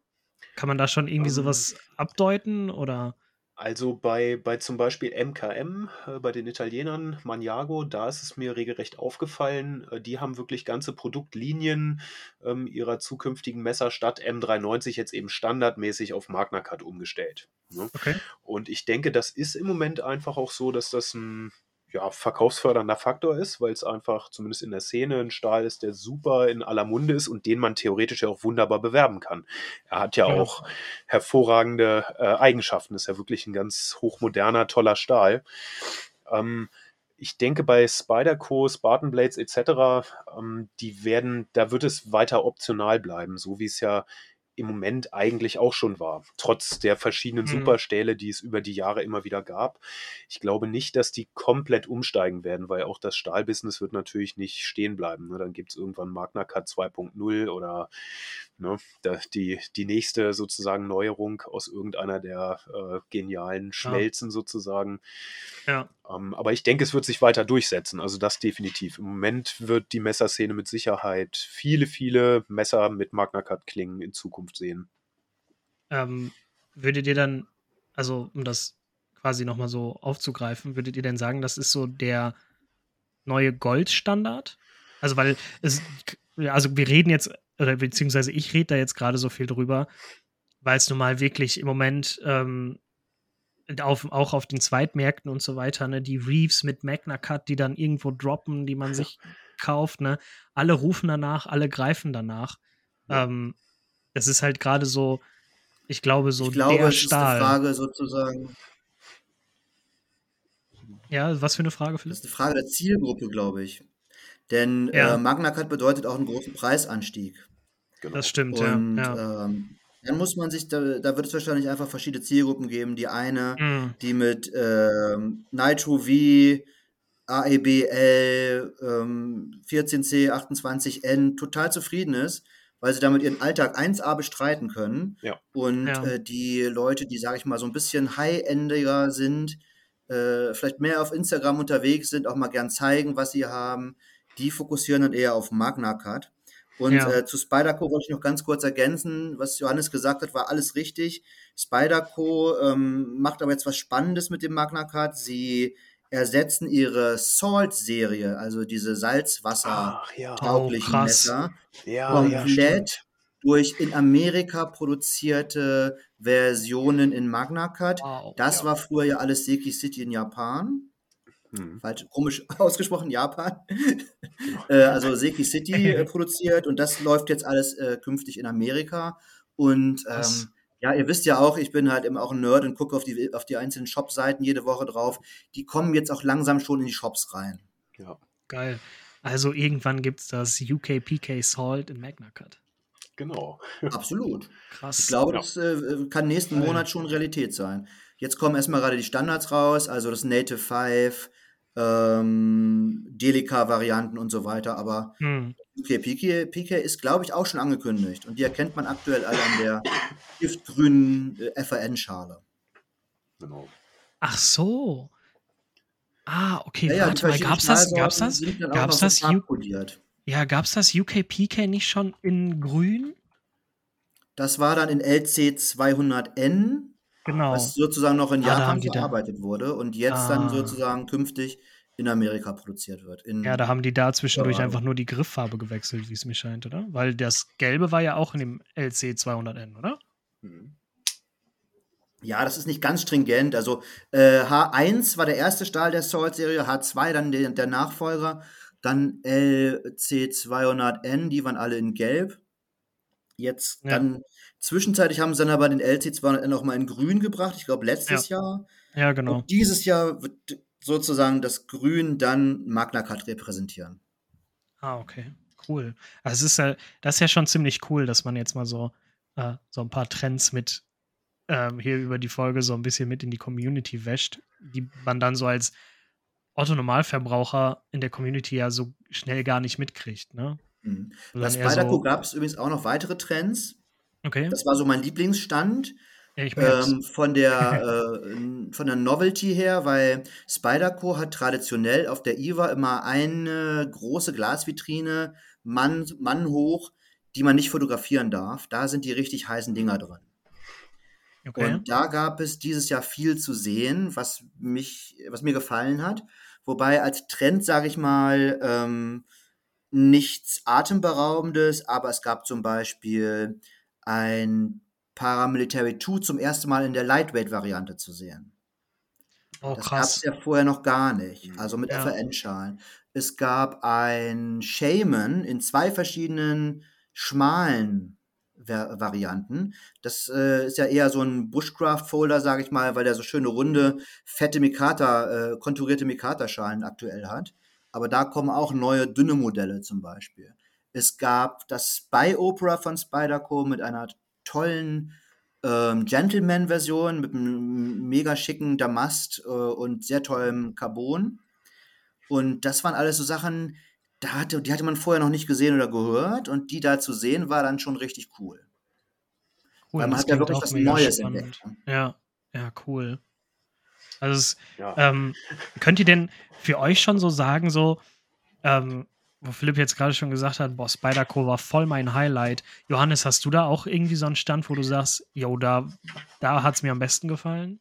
S1: Kann man da schon irgendwie
S3: Ähm,
S1: sowas abdeuten oder?
S3: Also bei, bei zum Beispiel MKM, äh, bei den Italienern, Maniago, da ist es mir regelrecht aufgefallen, äh, die haben wirklich ganze Produktlinien ähm, ihrer zukünftigen Messer statt M390 jetzt eben standardmäßig auf Magna Cut umgestellt. Ne?
S1: Okay.
S3: Und ich denke, das ist im Moment einfach auch so, dass das ein, ja, verkaufsfördernder Faktor ist, weil es einfach zumindest in der Szene ein Stahl ist, der super in aller Munde ist und den man theoretisch ja auch wunderbar bewerben kann. Er hat ja, ja. auch hervorragende äh, Eigenschaften, ist ja wirklich ein ganz hochmoderner, toller Stahl. Ähm, ich denke, bei Spyderco, Spartan Blades etc., ähm, die werden, da wird es weiter optional bleiben, so wie es ja im Moment eigentlich auch schon war, trotz der verschiedenen mhm. Superstähle, die es über die Jahre immer wieder gab. Ich glaube nicht, dass die komplett umsteigen werden, weil auch das Stahlbusiness wird natürlich nicht stehen bleiben. Ne? Dann gibt es irgendwann Magna Cut 2.0 oder ne, die, die nächste sozusagen Neuerung aus irgendeiner der äh, genialen Schmelzen ja. sozusagen. Ja. Ähm, aber ich denke, es wird sich weiter durchsetzen. Also das definitiv. Im Moment wird die Messerszene mit Sicherheit viele, viele Messer mit Magna Cut Klingen in Zukunft sehen.
S1: Ähm, würdet ihr dann, also um das quasi nochmal so aufzugreifen, würdet ihr denn sagen, das ist so der neue Goldstandard? Also, weil es, also wir reden jetzt, oder beziehungsweise ich rede da jetzt gerade so viel drüber, weil es nun mal wirklich im Moment ähm, auf, auch auf den Zweitmärkten und so weiter, ne, die Reeves mit Magna Cut, die dann irgendwo droppen, die man sich kauft, ne, alle rufen danach, alle greifen danach. Ja. Ähm, es ist halt gerade so, ich glaube, so
S2: ich glaube, der es Stahl. Ist eine Frage sozusagen.
S1: Ja, was für eine Frage,
S2: Philipp? Das ist eine Frage der Zielgruppe, glaube ich. Denn ja. äh, Magna Cut bedeutet auch einen großen Preisanstieg.
S1: Genau. Das stimmt, Und,
S2: ja. Ähm, dann muss man sich, da, da wird es wahrscheinlich einfach verschiedene Zielgruppen geben. Die eine, mhm. die mit ähm, Nitro V, AEBL, ähm, 14C, 28N total zufrieden ist, weil sie damit ihren Alltag 1A bestreiten können. Ja. Und ja. Äh, die Leute, die, sage ich mal, so ein bisschen high-endiger sind, äh, vielleicht mehr auf Instagram unterwegs sind, auch mal gern zeigen, was sie haben, die fokussieren dann eher auf Magna Cut. Und ja. äh, zu Spyderco wollte ich noch ganz kurz ergänzen, was Johannes gesagt hat, war alles richtig. Spyderco ähm, macht aber jetzt was Spannendes mit dem Magna Cut. Sie ersetzen ihre Salt-Serie, also diese Salzwasser-tauglichen ja. oh, Messer, ja, komplett ja, durch in Amerika produzierte Versionen in Magna Cut. Wow, das war früher ja alles Seki City in Japan. Hm. Falsch, komisch ausgesprochen, Japan. Genau. äh, also Seki City äh, produziert und das läuft jetzt alles äh, künftig in Amerika. Und ähm, ja, ihr wisst ja auch, ich bin halt immer auch ein Nerd und gucke auf die, auf die einzelnen Shop-Seiten jede Woche drauf. Die kommen jetzt auch langsam schon in die Shops rein.
S1: Ja. Geil. Also irgendwann gibt es das UK PK Salt in Magna Cut.
S3: Genau.
S2: Absolut. Krass. Ich glaube, ja. das äh, kann nächsten Monat schon Realität sein. Jetzt kommen erstmal gerade die Standards raus, also das Native 5, ähm, Delica-Varianten und so weiter. Aber hm. okay, PK, PK ist, glaube ich, auch schon angekündigt. Und die erkennt man aktuell alle an der giftgrünen äh, FAN-Schale.
S1: Genau. Ach so. Ah, okay, ja, warte mal, gab's das, gab's das, gab's das, ja, gab's das UK PK nicht schon in grün?
S2: Das war dann in LC 200N Genau. Was sozusagen noch in ah, Japan verarbeitet wurde und jetzt ah. dann sozusagen künftig in Amerika produziert wird.
S1: ja, da haben die da zwischendurch ja, einfach nur die Grifffarbe gewechselt, wie es mir scheint, oder? Weil das Gelbe war ja auch in dem LC 200N, oder? Mhm.
S2: Ja, das ist nicht ganz stringent. Also äh, H1 war der erste Stahl der Salt-Serie, H2 dann der, der Nachfolger, dann LC200N, die waren alle in Gelb. Jetzt ja. dann Zwischenzeitlich haben sie dann aber den LC200N noch mal in grün gebracht, ich glaube letztes ja. Jahr.
S1: Ja, genau.
S2: Und dieses Jahr wird sozusagen das Grün dann Magna Cut repräsentieren.
S1: Ah, okay. Cool. Also es ist ja, das ist ja schon ziemlich cool, dass man jetzt mal so, äh, so ein paar Trends mit ähm, hier über die Folge so ein bisschen mit in die Community wäscht, die man dann so als Otto-Normalverbraucher in der Community ja so schnell gar nicht mitkriegt, ne?
S2: Mhm. Bei Spyderco so gab es übrigens auch noch weitere Trends. Okay. Das war so mein Lieblingsstand. Ja, ähm, von der äh, von der Novelty her, weil Spyderco hat traditionell auf der IWA immer eine große Glasvitrine, Mann, Mann hoch, die man nicht fotografieren darf. Da sind die richtig heißen Dinger drin. Okay. Und da gab es dieses Jahr viel zu sehen, was mich, was mir gefallen hat. Wobei als Trend, sage ich mal, ähm, nichts Atemberaubendes, aber es gab zum Beispiel ein Paramilitary 2 zum ersten Mal in der Lightweight-Variante zu sehen.
S1: Oh,
S2: Das gab es ja vorher noch gar nicht,
S3: Mhm.
S2: also mit
S1: Ja.
S2: FRN-Schalen. Es gab ein Shaman in zwei verschiedenen schmalen Ver Varianten. Das äh, ist ja eher so ein Bushcraft-Folder, sage ich mal, weil der so schöne runde, fette Mikata, äh, konturierte Mikata-Schalen aktuell hat. Aber da kommen auch neue dünne Modelle zum Beispiel. Es gab das Spy Opera von Spyderco mit einer tollen ähm, Gentleman-Version mit einem mega schicken Damast äh, und sehr tollem Carbon. Und das waren alles so Sachen, da hatte, die hatte man vorher noch nicht gesehen oder gehört. Und die da zu sehen, war dann schon richtig cool.
S1: Cool,
S2: Weil man hat ja wirklich was Neues
S1: spannend.
S2: entdeckt.
S1: Ja, ja, cool. Also es,
S3: Ja.
S1: ähm, könnt ihr denn für euch schon so sagen, so, ähm, wo Philipp jetzt gerade schon gesagt hat, boah, Spider-Co war voll mein Highlight. Johannes, hast du da auch irgendwie so einen Stand, wo du sagst, yo, da, da hat es mir am besten gefallen?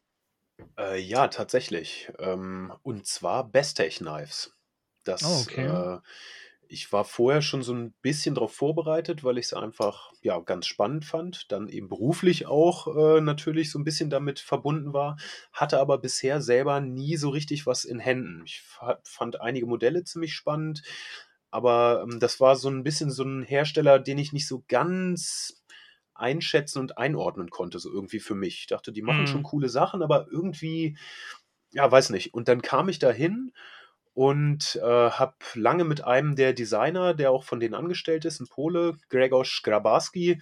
S3: Äh, ja, tatsächlich. Ähm, und zwar Bestech Knives. Das,
S1: Oh, okay.
S3: äh, ich war vorher schon so ein bisschen darauf vorbereitet, weil ich es einfach ja ganz spannend fand, dann eben beruflich auch äh, natürlich so ein bisschen damit verbunden war, hatte aber bisher selber nie so richtig was in Händen. Ich fa- fand einige Modelle ziemlich spannend, aber ähm, das war so ein bisschen so ein Hersteller, den ich nicht so ganz einschätzen und einordnen konnte, so irgendwie für mich. Ich dachte, die machen schon
S1: Mhm.
S3: coole Sachen, aber irgendwie, ja, weiß nicht. Und dann kam ich dahin und äh, habe lange mit einem der Designer, der auch von denen angestellt ist, ein Pole, Gregor Grabarski,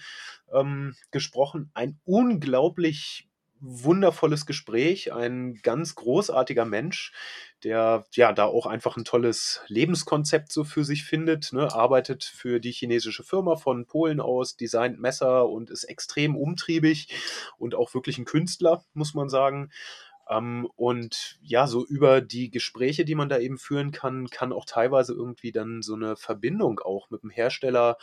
S3: ähm, gesprochen. Ein unglaublich wundervolles Gespräch, ein ganz großartiger Mensch, der ja da auch einfach ein tolles Lebenskonzept so für sich findet, ne? arbeitet für die chinesische Firma von Polen aus, designt Messer und ist extrem umtriebig und auch wirklich ein Künstler, muss man sagen. Ähm, und ja, so über die Gespräche, die man da eben führen kann, kann auch teilweise irgendwie dann so eine Verbindung auch mit dem Hersteller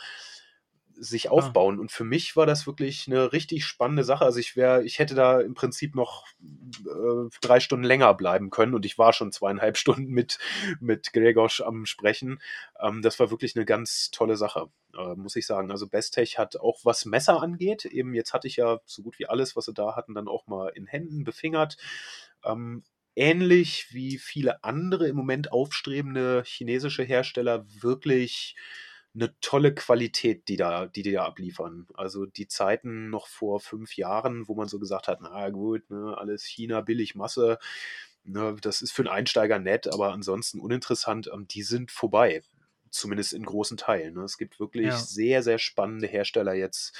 S3: sich
S1: Ah,
S3: aufbauen. Und für mich war das wirklich eine richtig spannende Sache. Also ich wäre, ich hätte da im Prinzip noch äh, drei Stunden länger bleiben können und ich war schon zweieinhalb Stunden mit, mit Gregos am Sprechen. Ähm, das war wirklich eine ganz tolle Sache, äh, muss ich sagen. Also Bestech hat auch was Messer angeht. Eben jetzt hatte ich ja so gut wie alles, was sie da hatten, dann auch mal in Händen befingert. Ähm, ähnlich wie viele andere im Moment aufstrebende chinesische Hersteller wirklich eine tolle Qualität, die da, die die da abliefern. Also die Zeiten noch vor fünf Jahren, wo man so gesagt hat, na gut, ne, alles China, billig Masse, ne, das ist für einen Einsteiger nett, aber ansonsten uninteressant, ähm, die sind vorbei. Zumindest in großen Teilen. Ne. Es gibt wirklich
S1: ja.
S3: sehr, sehr spannende Hersteller jetzt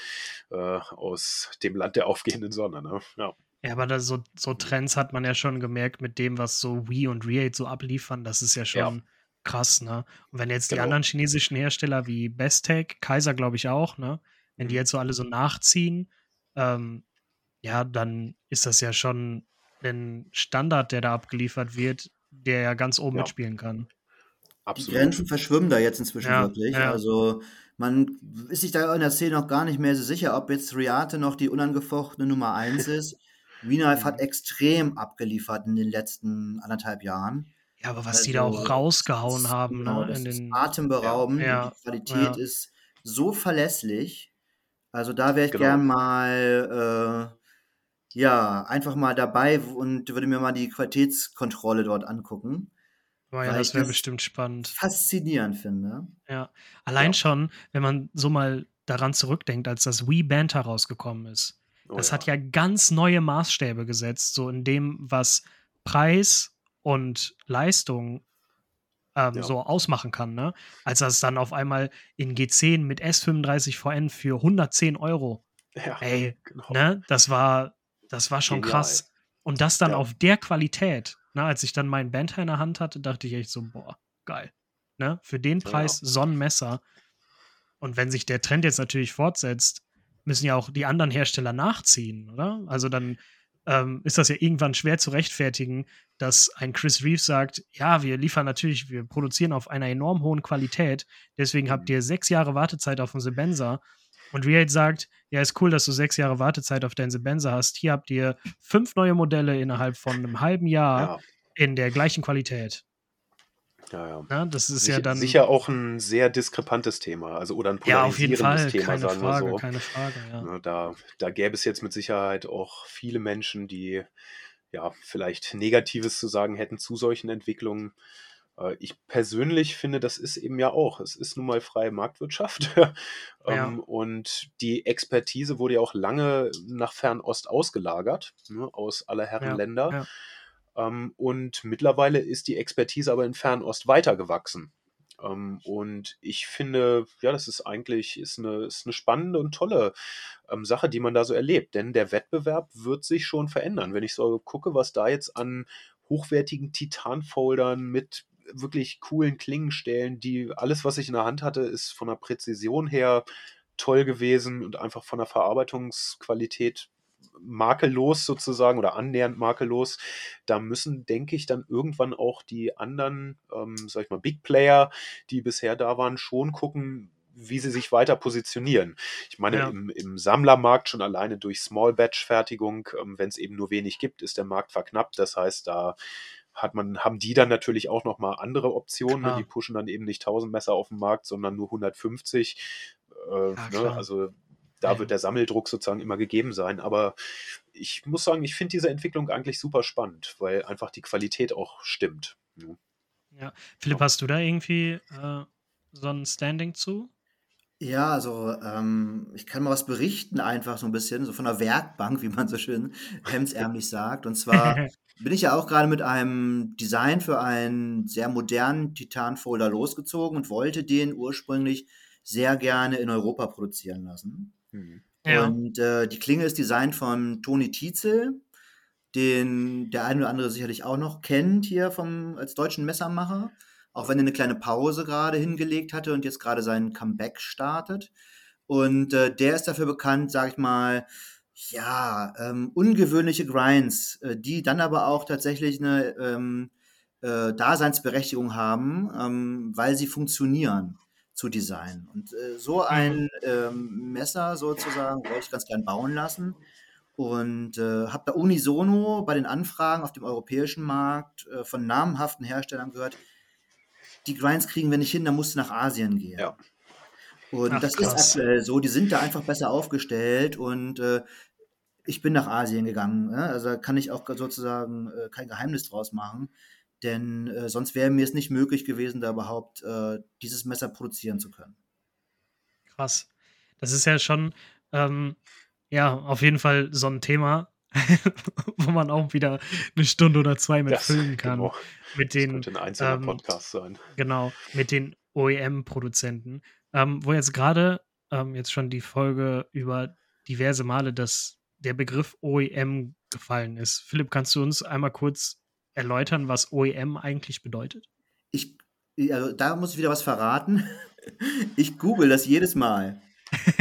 S3: äh, aus dem Land der aufgehenden Sonne. Ne? Ja.
S1: Ja, aber da so, so Trends hat man ja schon gemerkt mit dem, was so Wii und Re8 so abliefern. Das ist ja
S3: Ja,
S1: schon krass, ne? Und wenn jetzt die
S3: genau.
S1: anderen chinesischen Hersteller wie Bestech, Kaiser glaube ich auch, ne? Wenn die
S3: Mhm.
S1: jetzt so alle so nachziehen, ähm, ja, dann ist das ja schon ein Standard, der da abgeliefert wird, der ja ganz oben
S3: Ja,
S1: mitspielen kann.
S2: Die
S3: absolut.
S2: Grenzen verschwimmen da jetzt inzwischen
S1: Ja,
S2: wirklich.
S1: ja,
S2: Also man ist sich da in der Szene noch gar nicht mehr so sicher, ob jetzt Riate noch die unangefochtene Nummer 1 ist. Wienerf hat extrem abgeliefert in den letzten anderthalb Jahren.
S1: Ja, aber was die da auch
S2: Also,
S1: rausgehauen
S2: das,
S1: haben,
S2: genau,
S1: ne?
S2: das
S1: In
S2: ist
S1: den,
S3: Ja,
S2: atemberaubend und die
S1: ja,
S2: Qualität
S1: ja,
S2: ist so verlässlich. Also da wäre ich
S3: genau.
S2: gern mal, äh, ja, einfach mal dabei und würde mir mal die Qualitätskontrolle dort angucken,
S1: aber ja, das wäre bestimmt spannend.
S2: faszinierend finde.
S1: Ja, allein
S3: Ja.
S1: schon, wenn man so mal daran zurückdenkt, als das Wii Banter rausgekommen ist.
S3: Oh
S1: Das hat
S3: ja.
S1: ja ganz neue Maßstäbe gesetzt, so in dem, was Preis und Leistung ähm,
S3: Ja.
S1: so ausmachen kann, ne? Als das dann auf einmal in G10 mit S35 VN für 110 Euro.
S3: Ja,
S1: Ey,
S3: genau.
S1: ne? Das war, das war schon
S3: Genial.
S1: krass. Und das dann
S3: Ja.
S1: auf der Qualität, ne? Als ich dann meinen Banter in der Hand hatte, dachte ich echt so, boah, geil. Ne? Für den. Preis so ein Messer. Und wenn sich der Trend jetzt natürlich fortsetzt, müssen ja auch die anderen Hersteller nachziehen, oder? Also dann ähm, ist das ja irgendwann schwer zu rechtfertigen, dass ein Chris Reeves sagt, ja, wir liefern natürlich, wir produzieren auf einer enorm hohen Qualität, deswegen habt
S3: Mhm.
S1: ihr sechs Jahre Wartezeit auf den Sebenza. Und Reate sagt, ja, ist cool, dass du sechs Jahre Wartezeit auf deinen Sebenza hast. Hier habt ihr fünf neue Modelle innerhalb von einem halben Jahr
S3: Ja,
S1: in der gleichen Qualität.
S3: Ja, ja.
S1: Ne? Das ist ja
S3: Sicher,
S1: dann,
S3: sicher auch ein sehr diskrepantes Thema, also oder ein
S1: ja, auf jeden
S3: polarisierendes
S1: Fall,
S3: Thema,
S1: keine
S3: sagen wir
S1: Frage,
S3: so.
S1: keine Frage, ja.
S3: Ne, da, da gäbe es jetzt mit Sicherheit auch viele Menschen, die ja, vielleicht Negatives zu sagen hätten zu solchen Entwicklungen. Äh, ich persönlich finde, das ist eben ja auch, es ist nun mal freie Marktwirtschaft.
S1: Ja.
S3: Ähm, und die Expertise wurde ja auch lange nach Fernost ausgelagert, ne, aus aller Herren
S1: Ja,
S3: Länder.
S1: ja.
S3: Ähm, und mittlerweile ist die Expertise aber in Fernost weitergewachsen. Ähm, und ich finde, ja, das ist eigentlich ist eine, ist eine spannende und tolle ähm, Sache, die man da so erlebt. Denn der Wettbewerb wird sich schon verändern. Wenn ich so gucke, was da jetzt an hochwertigen Titanfoldern mit wirklich coolen Klingenstellen, die alles, was ich in der Hand hatte, ist von der Präzision her toll gewesen und einfach von der Verarbeitungsqualität makellos sozusagen oder annähernd makellos. Da müssen, denke ich, dann irgendwann auch die anderen, ähm, sag ich mal, Big Player, die bisher da waren, schon gucken, wie sie sich weiter positionieren. Ich meine,
S1: Ja.
S3: im, im Sammlermarkt schon alleine durch Small-Batch-Fertigung, ähm, wenn es eben nur wenig gibt, ist der Markt verknappt. Das heißt, da hat man, haben die dann natürlich auch nochmal andere Optionen. Ne? Die pushen dann eben nicht 1000 Messer auf den Markt, sondern nur 150. Äh,
S1: Ja,
S3: ne? Also da wird der Sammeldruck sozusagen immer gegeben sein. Aber ich muss sagen, ich finde diese Entwicklung eigentlich super spannend, weil einfach die Qualität auch stimmt. ne?
S1: Ja. Philipp, hast du da irgendwie äh, so ein Standing zu?
S2: Ja, also ähm, ich kann mal was berichten, einfach so ein bisschen, so von der Werkbank, wie man so schön hemdsärmlich sagt. Und zwar bin ich ja auch gerade mit einem Design für einen sehr modernen Titanfolder losgezogen und wollte den ursprünglich sehr gerne in Europa produzieren lassen.
S3: Mhm.
S1: Ja.
S2: Und äh, die Klinge ist designt von Toni Tietzel, den der eine oder andere sicherlich auch noch kennt hier vom, als deutschen Messermacher. Auch wenn er eine kleine Pause gerade hingelegt hatte und jetzt gerade seinen Comeback startet. Und äh, der ist dafür bekannt, sag ich mal, ja, ähm, ungewöhnliche Grinds, äh, die dann aber auch tatsächlich eine ähm, äh, Daseinsberechtigung haben, ähm, weil sie funktionieren zu designen. Und äh, so ein ähm, Messer sozusagen wollte ich ganz gern bauen lassen und äh, habe da unisono bei den Anfragen auf dem europäischen Markt äh, von namhaften Herstellern gehört, die Grinds kriegen wir nicht hin, da musst du nach Asien gehen.
S3: Ja.
S2: Und
S1: Ach,
S2: das
S1: krass.
S2: ist aktuell so, die sind da einfach besser aufgestellt und äh, ich bin nach Asien gegangen. Ne? Also da kann ich auch sozusagen äh, kein Geheimnis draus machen, denn äh, sonst wäre mir es nicht möglich gewesen, da überhaupt äh, dieses Messer produzieren zu können.
S1: Krass. Das ist ja schon, ähm, ja, auf jeden Fall so ein Thema, wo man auch wieder eine Stunde oder zwei mit
S3: Das,
S1: füllen kann.
S3: genau.
S1: Mit
S3: Das
S1: den,
S3: könnte ein einzelner
S1: ähm,
S3: Podcast sein.
S1: genau, mit den OEM-Produzenten. Ähm, wo jetzt gerade ähm, jetzt schon die Folge über diverse Male das, der Begriff OEM gefallen ist. Philipp, kannst du uns einmal kurz erläutern, was OEM eigentlich bedeutet?
S2: Ich, also da muss ich wieder was verraten. Ich google das jedes Mal,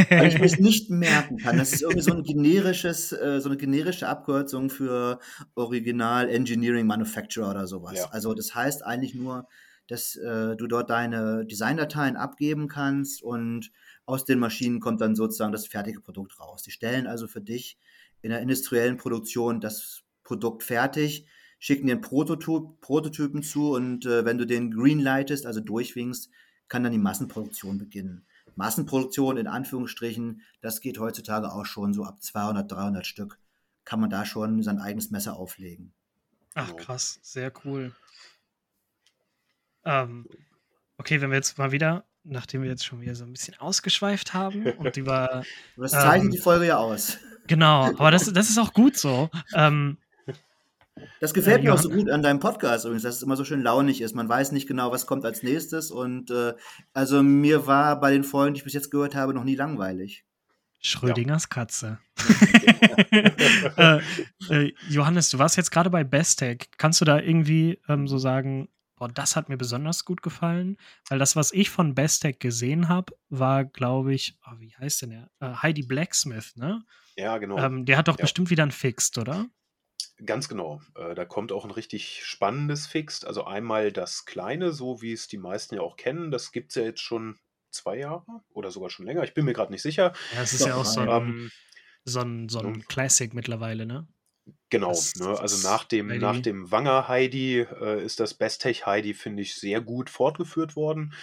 S2: weil ich mir es nicht merken kann. Das ist irgendwie so ein generisches, äh, so eine generische Abkürzung für Original Engineering Manufacturer oder sowas.
S3: Ja.
S2: Also das heißt eigentlich nur, dass äh, du dort deine Designdateien abgeben kannst und aus den Maschinen kommt dann sozusagen das fertige Produkt raus. Die stellen also für dich in der industriellen Produktion das Produkt fertig, schicken dir einen Prototyp, Prototypen zu und äh, wenn du den greenlightest, also durchwinkst, kann dann die Massenproduktion beginnen. Massenproduktion in Anführungsstrichen, das geht heutzutage auch schon so ab 200, 300 Stück, kann man da schon sein eigenes Messer auflegen.
S1: Ach, krass, sehr cool. Ähm, okay, wenn wir jetzt mal wieder, nachdem wir jetzt schon wieder so ein bisschen ausgeschweift haben und über,
S2: das zeichnet
S1: Ähm,
S2: die Folge ja aus.
S1: genau, aber das, das ist auch gut so. Ähm,
S2: Das gefällt
S1: Äh,
S2: mir auch so gut an deinem Podcast übrigens, dass es immer so schön launig ist. Man weiß nicht genau, was kommt als nächstes. Und äh, also mir war bei den Folgen, die ich bis jetzt gehört habe, noch nie langweilig.
S1: Schrödingers Katze. äh, äh, Johannes, du warst jetzt gerade bei Bestech. Kannst du da irgendwie ähm, so sagen, boah, das hat mir besonders gut gefallen? Weil das, was ich von Bestech gesehen habe, war, glaube ich, oh, wie heißt denn der? Äh, Heidi Blacksmith, ne?
S3: Ja, genau.
S1: Ähm, der hat doch
S3: Ja.
S1: bestimmt wieder ein Fixed, oder?
S3: Ganz genau. Äh, da kommt auch ein richtig spannendes Fixed. Also einmal das kleine, so wie es die meisten ja auch kennen. Das gibt es ja jetzt schon zwei Jahre oder sogar schon länger. Ich bin mir gerade nicht sicher.
S1: Ja, es ist
S2: Doch,
S1: ja auch so ein,
S3: Ähm,
S1: so ein, so ein
S3: ne?
S1: Classic mittlerweile, ne?
S3: genau.
S1: Das-
S3: ne? Also nach dem,
S1: Heidi.
S3: nach dem Wanger Heidi äh, ist das Bestech Heidi, finde ich, sehr gut fortgeführt worden.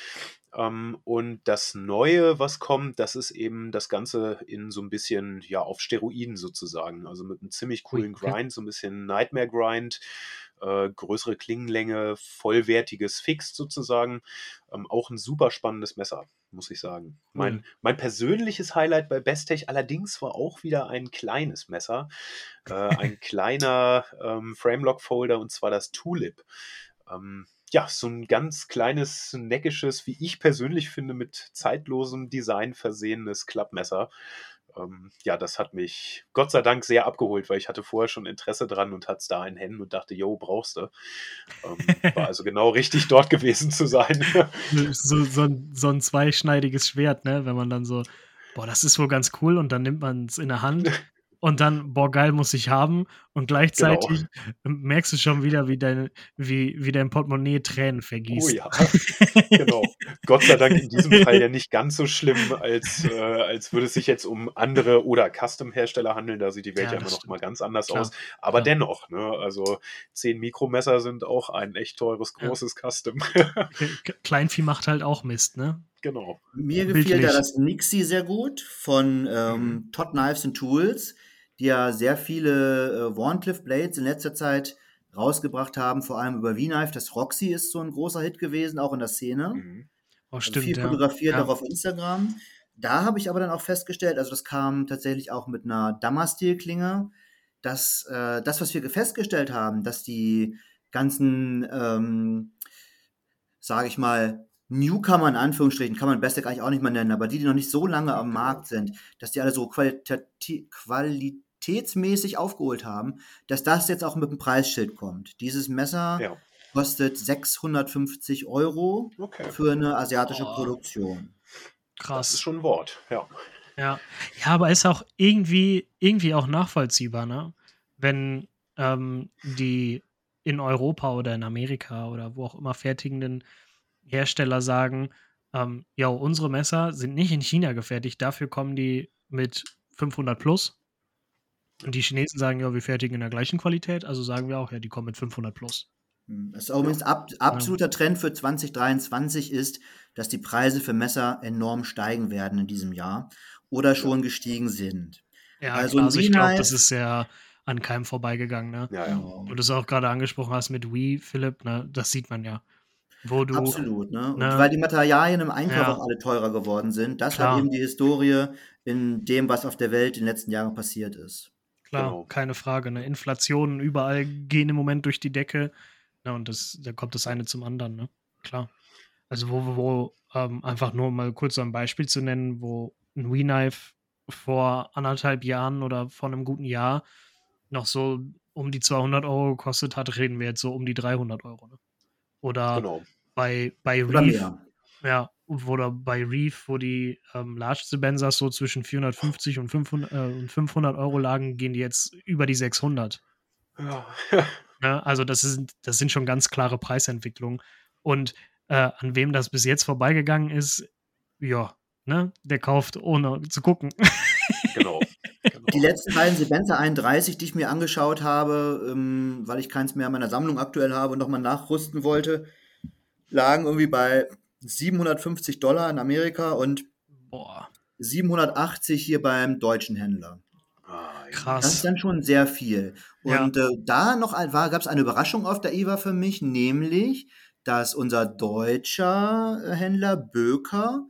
S3: Ähm, und das Neue, was kommt, das ist eben das Ganze in so ein bisschen, ja, auf Steroiden sozusagen. Also mit einem ziemlich coolen
S1: okay.
S3: Grind, so ein bisschen Nightmare Grind, äh, größere Klingenlänge, vollwertiges Fix sozusagen. Ähm, auch ein super spannendes Messer, muss ich sagen. Mein, mein persönliches Highlight bei Bestech allerdings war auch wieder ein kleines Messer. Äh, ein kleiner ähm, Framelock-Folder und zwar das Tulip. Ähm, ja, so ein ganz kleines, neckisches, wie ich persönlich finde, mit zeitlosem Design versehenes Klappmesser. Ähm, ja, das hat mich Gott sei Dank sehr abgeholt, weil ich hatte vorher schon Interesse dran und hatte es da in Händen und dachte, yo, brauchst du. Ähm, war also genau richtig dort gewesen zu sein.
S1: so, so, ein, so ein zweischneidiges Schwert, ne? Wenn man dann so, boah, das ist wohl ganz cool und dann nimmt man es in der Hand und dann, boah, geil, muss ich haben. Und gleichzeitig merkst du schon wieder, wie, deine, wie, wie dein Portemonnaie Tränen
S3: Oh
S1: vergießt.
S3: ja, genau. Gott sei Dank in diesem Fall ja nicht ganz so schlimm, als, äh, als würde es sich jetzt um andere oder Custom-Hersteller handeln. Da sieht die Welt
S1: Ja,
S3: ja, immer noch mal ganz anders
S1: Klar,
S3: aus. Aber
S1: klar.
S3: dennoch, ne, also 10 Mikromesser sind auch ein echt teures,
S1: Ja.
S3: großes Custom.
S1: K- Kleinvieh macht halt auch Mist, ne?
S3: genau.
S2: Mir gefiel
S1: Bildlich.
S2: da das Nixie sehr gut von ähm, Todd Knives and Tools, die ja sehr viele äh, Warncliffe Blades in letzter Zeit rausgebracht haben, vor allem über V-Knife. Das Roxy ist so ein großer Hit gewesen, auch in der Szene.
S3: Mhm.
S1: Oh,
S2: Also
S1: stimmt,
S2: viel
S1: ja.
S2: fotografiert
S1: ja.
S2: auch auf Instagram. Da habe ich aber dann auch festgestellt, also das kam tatsächlich auch mit einer Damastil-Klinge, dass äh, das, was wir festgestellt haben, dass die ganzen, ähm, sage ich mal, Newcomer in Anführungsstrichen, kann man Bestec eigentlich auch nicht mal nennen, aber die, die noch nicht so lange am
S3: Genau.
S2: Markt sind, dass die alle so qualitati- qualitätsmäßig aufgeholt haben, dass das jetzt auch mit dem Preisschild kommt. Dieses Messer
S3: Ja,
S2: kostet 650 Euro
S3: okay.
S2: für eine asiatische
S1: Oh.
S2: Produktion.
S3: Das
S1: Krass.
S3: ist schon ein Wort, ja.
S1: Ja. ja, aber ist auch irgendwie, irgendwie auch nachvollziehbar, ne? Wenn ähm, die in Europa oder in Amerika oder wo auch immer fertigenden Hersteller sagen, ähm, ja, unsere Messer sind nicht in China gefertigt, dafür kommen die mit 500 plus. Und die Chinesen sagen, ja, wir fertigen in der gleichen Qualität, also sagen wir auch, ja, die kommen mit 500 plus.
S2: Hm, Das ist auch übrigens ab, absoluter Trend für 2023 ist, dass die Preise für Messer enorm steigen werden in diesem Jahr oder schon gestiegen sind.
S1: Ja,
S2: Also
S1: klar, also ich glaube, das ist ja an keinem vorbeigegangen, ne?
S3: Ja, ja.
S1: Du das auch gerade angesprochen hast mit Wii, Philipp, ne? Das sieht man ja. Wo du,
S2: Absolut, ne? Und
S1: ne?
S2: weil die Materialien im Einkauf
S1: Ja.
S2: auch alle teurer geworden sind. Das
S1: Klar.
S2: hat eben die Historie in dem, was auf der Welt in den letzten Jahren passiert ist.
S1: Klar,
S3: Genau.
S1: keine Frage. Ne? Inflationen überall gehen im Moment durch die Decke. Na, und das, da kommt das eine zum anderen, ne? Klar. Also wo, wo ähm, einfach nur mal kurz so ein Beispiel zu nennen, wo ein Wii-Knife vor anderthalb Jahren oder vor einem guten Jahr noch so um die 200 Euro gekostet hat, reden wir jetzt so um die 300 Euro. Ne? Oder
S3: Genau.
S1: bei, bei Reef, ja, oder bei Reef, wo die ähm, Large Sebenzas so zwischen 450 und 500, äh, und 500 Euro lagen, gehen die jetzt über die 600.
S3: Ja.
S1: Ne? Also das, ist, das sind schon ganz klare Preisentwicklungen. Und äh, an wem das bis jetzt vorbeigegangen ist, ja, ne, der kauft ohne zu gucken.
S3: genau. genau.
S2: Die letzten beiden Sebenza 31, die ich mir angeschaut habe, ähm, weil ich keins mehr in meiner Sammlung aktuell habe und nochmal nachrüsten wollte, lagen irgendwie bei 750 Dollar in Amerika und
S1: Boah,
S2: 780 hier beim deutschen Händler.
S3: Ah, ja.
S1: krass.
S2: Das ist dann schon sehr viel.
S1: Ja.
S2: Und äh, da noch gab es eine Überraschung auf der IWA für mich, nämlich, dass unser deutscher äh, Händler Böker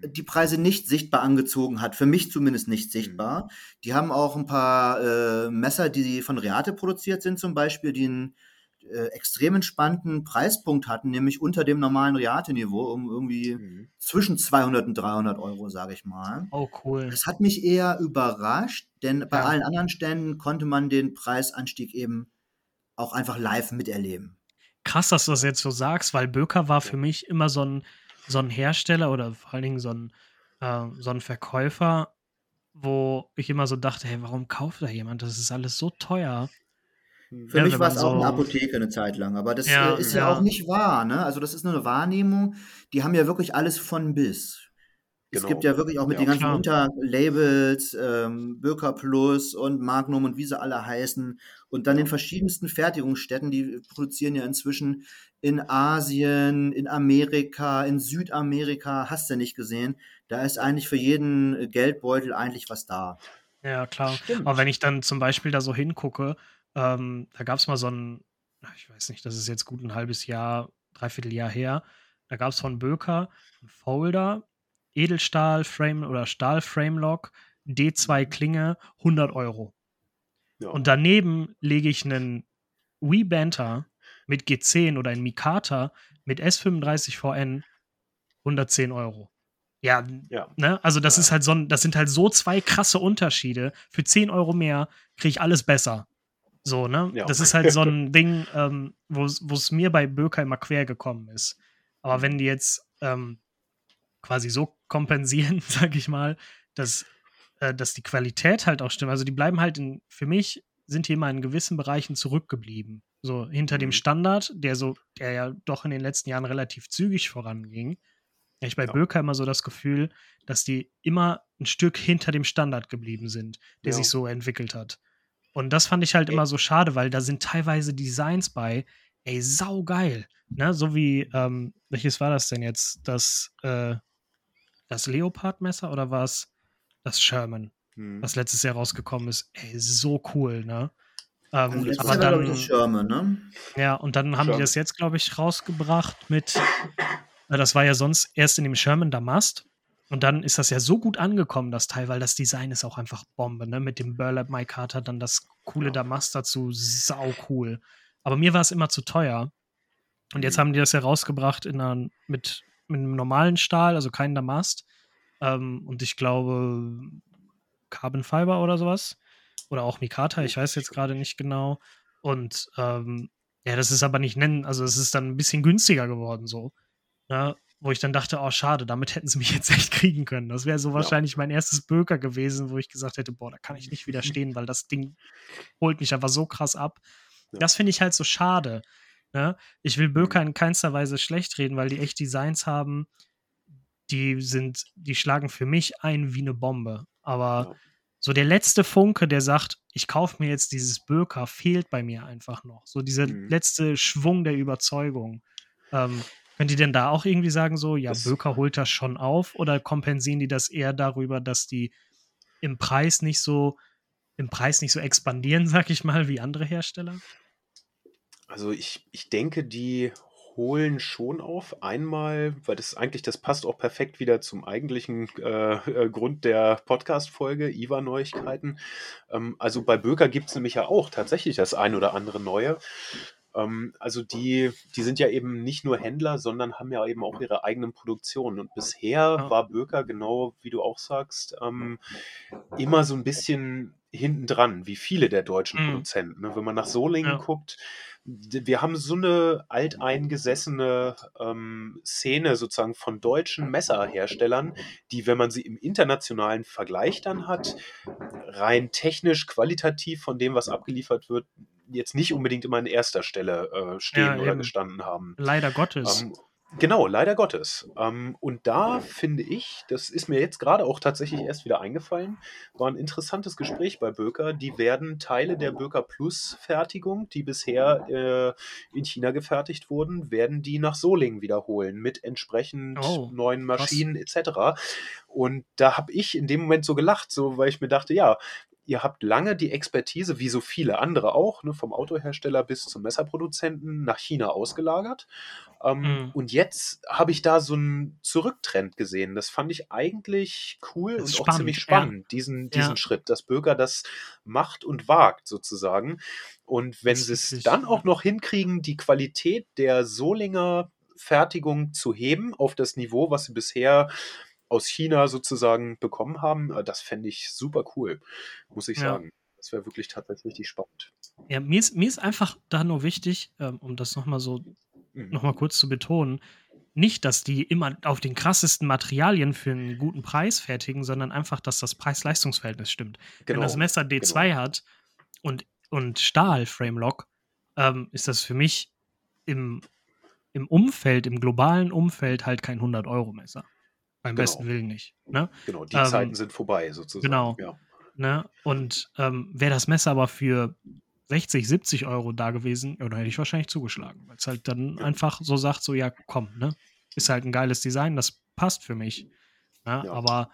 S3: Hm.
S2: die Preise nicht sichtbar angezogen hat. Für mich zumindest nicht sichtbar. Die haben auch ein paar äh, Messer, die von Reate produziert sind, zum Beispiel, die einen äh, extrem entspannten Preispunkt hatten, nämlich unter dem normalen Reate-Niveau, um irgendwie
S3: Mhm.
S2: zwischen 200 und 300 Euro, sage ich mal.
S1: Oh, cool.
S2: Das hat mich eher überrascht, denn bei
S1: Ja.
S2: allen anderen Ständen konnte man den Preisanstieg eben auch einfach live miterleben.
S1: Krass, dass du das jetzt so sagst, weil Böker war für mich immer so ein, so ein Hersteller oder vor allen Dingen so ein, äh, so ein Verkäufer, wo ich immer so dachte, hey, warum kauft da jemand? Das ist alles so teuer.
S2: Für
S1: Ja,
S2: mich war es auch eine
S1: so-
S2: Apotheke eine Zeit lang, aber das
S1: Ja,
S2: ist ja,
S1: ja.
S2: auch nicht wahr, ne? Also das ist nur eine Wahrnehmung. Die haben ja wirklich alles von bis. Es gibt ja wirklich auch mit
S3: Ja,
S2: den ganzen
S1: klar.
S2: Unterlabels, ähm, Birker Plus und Magnum und wie sie alle heißen und dann
S3: Ja.
S2: in verschiedensten Fertigungsstätten, die produzieren ja inzwischen in Asien, in Amerika, in Südamerika, hast du nicht gesehen. Da ist eigentlich für jeden Geldbeutel eigentlich was da.
S1: Ja, klar. Aber
S3: Stimmt.
S1: wenn ich dann zum Beispiel da so hingucke, ähm, da gab es mal so ein, ich weiß nicht, das ist jetzt gut ein halbes Jahr, dreiviertel Jahr her. Da gab es von Böker einen Folder, Edelstahl Frame oder Stahl Framelock, D2 Klinge, 100 Euro.
S3: Ja.
S1: Und daneben lege ich einen Wii Banter mit G10 oder einen Mikata mit S35 VN 110 Euro. Ja,
S3: Ja.
S1: ne? Also das
S3: Ja.
S1: ist halt so, ein- das sind halt so zwei krasse Unterschiede. Für 10 Euro mehr kriege ich alles besser. So, ne?
S3: Ja.
S1: Das ist halt so ein Ding, ähm, wo es mir bei Böker immer quer gekommen ist. Aber wenn die jetzt ähm, quasi so kompensieren, sag ich mal, dass, äh, dass die Qualität halt auch stimmt. Also die bleiben halt in, für mich sind die immer in gewissen Bereichen zurückgeblieben. So hinter dem
S3: Mhm.
S1: Standard, der so, der ja doch in den letzten Jahren relativ zügig voranging. Ja, ich bei
S3: Ja.
S1: Böker immer so das Gefühl, dass die immer ein Stück hinter dem Standard geblieben sind, der
S3: Ja.
S1: sich so entwickelt hat. Und das fand ich halt
S3: Ey.
S1: immer so schade, weil da sind teilweise Designs bei, ey, saugeil. Ne? So wie, ähm, welches war das denn jetzt? Das, äh, das Leopard-Messer oder war es das Sherman,
S3: Hm.
S1: was letztes Jahr rausgekommen ist? Ey, so cool, ne?
S2: Also
S1: Ähm,
S2: letztes
S1: aber dann,
S2: das Schirme, ne?
S1: ja, und dann haben die
S3: Sherman.
S1: das jetzt, glaube ich, rausgebracht mit, äh, das war ja sonst erst in dem Sherman Damast. Und dann ist das ja so gut angekommen, das Teil, weil das Design ist auch einfach Bombe, ne? Mit dem Burlap Mike Carter, dann das coole
S3: Ja.
S1: Damast dazu, sau cool. Aber mir war es immer zu teuer. Und jetzt
S3: Mhm.
S1: haben die das ja rausgebracht in einer, mit, mit einem normalen Stahl, also kein Damast. Ähm, und ich glaube, Carbon Fiber oder sowas. Oder auch Mikata, ich weiß jetzt gerade nicht genau. Und ähm, ja, das ist aber nicht nennen, also es ist dann ein bisschen günstiger geworden so. Ne? Wo ich dann dachte, oh, schade, damit hätten sie mich jetzt echt kriegen können. Das wäre so
S3: Ja.
S1: wahrscheinlich mein erstes Böker gewesen, wo ich gesagt hätte, boah, da kann ich nicht widerstehen, weil das Ding holt mich einfach so krass ab.
S3: Ja.
S1: Das finde ich halt so schade. Ne? Ich will Böker in keinster Weise schlecht reden, weil die echt Designs haben, die sind, die schlagen für mich ein wie eine Bombe. Aber
S3: Ja.
S1: so der letzte Funke, der sagt, ich kaufe mir jetzt dieses Böker, fehlt bei mir einfach noch. So dieser
S3: Mhm.
S1: letzte Schwung der Überzeugung. Ähm, könnt ihr denn da auch irgendwie sagen, so, ja,
S3: Das-
S1: Böker holt das schon auf oder kompensieren die das eher darüber, dass die im Preis nicht so, im Preis nicht so expandieren, sag ich mal, wie andere Hersteller?
S3: Also ich, ich denke, die holen schon auf. Einmal, weil das eigentlich, das passt auch perfekt wieder zum eigentlichen äh, äh, Grund der Podcast-Folge, IWA-Neuigkeiten. Ähm, also bei Böker gibt es nämlich ja auch tatsächlich das ein oder andere Neue. Ähm, also die, die sind ja eben nicht nur Händler, sondern haben ja eben auch ihre eigenen Produktionen. Und bisher war Böker, genau wie du auch sagst, ähm, immer so ein bisschen hinten dran, wie viele der deutschen
S1: Mhm.
S3: Produzenten. Ne? Wenn man nach Solingen
S1: Ja.
S3: guckt, wir haben so eine alteingesessene ähm, Szene sozusagen von deutschen Messerherstellern, die, wenn man sie im internationalen Vergleich dann hat, rein technisch, qualitativ von dem, was abgeliefert wird, jetzt nicht unbedingt immer an erster Stelle äh, stehen
S1: Ja,
S3: oder
S1: eben.
S3: gestanden haben.
S1: Leider Gottes.
S3: Ähm, genau, leider Gottes. Ähm, und da finde ich, das ist mir jetzt gerade auch tatsächlich erst wieder eingefallen, war ein interessantes Gespräch bei Böker. Die werden Teile der Böker Plus Fertigung, die bisher äh, in China gefertigt wurden, werden die nach Solingen wiederholen mit entsprechend
S1: Oh,
S3: neuen. Maschinen etc. Und da habe ich in dem Moment so gelacht, so weil ich mir dachte, ja, ihr habt lange die Expertise, wie so viele andere auch, ne, vom Autohersteller bis zum Messerproduzenten nach China ausgelagert. Ähm,
S1: Mhm.
S3: Und jetzt habe ich da so einen Zurücktrend gesehen. Das fand ich eigentlich cool und
S1: ist
S3: auch
S1: spannend,
S3: ziemlich
S1: ja.
S3: spannend, diesen, diesen
S1: Ja.
S3: Schritt, dass Bürger das macht und wagt sozusagen. Und wenn sie es dann auch noch hinkriegen, die Qualität der Solinger Fertigung zu heben auf das Niveau, was sie bisher aus China sozusagen bekommen haben, äh, das fände ich super cool, muss ich
S1: Ja.
S3: sagen. Das wäre wirklich tatsächlich richtig spannend.
S1: Ja, mir ist, mir ist einfach da nur wichtig, ähm, um das nochmal so
S3: Mhm.
S1: noch mal kurz zu betonen, nicht, dass die immer auf den krassesten Materialien für einen guten Preis fertigen, sondern einfach, dass das Preis-Leistungs-Verhältnis stimmt. Wenn das Messer D2 hat und, und Stahl Framelock, ähm, ist das für mich im, im Umfeld, im globalen Umfeld halt kein 100-Euro-Messer. Beim
S3: Genau.
S1: besten Willen nicht. Ne?
S3: Genau, die
S1: Ähm,
S3: Zeiten sind vorbei sozusagen.
S1: genau.
S3: Ja.
S1: Ne? Und ähm, wäre das Messer aber für 60, 70 Euro da gewesen, ja, dann hätte ich wahrscheinlich zugeschlagen. Weil es halt dann
S3: Ja.
S1: einfach so sagt, so, ja, komm, ne? Ist halt ein geiles Design, das passt für mich. Ne?
S3: Ja.
S1: Aber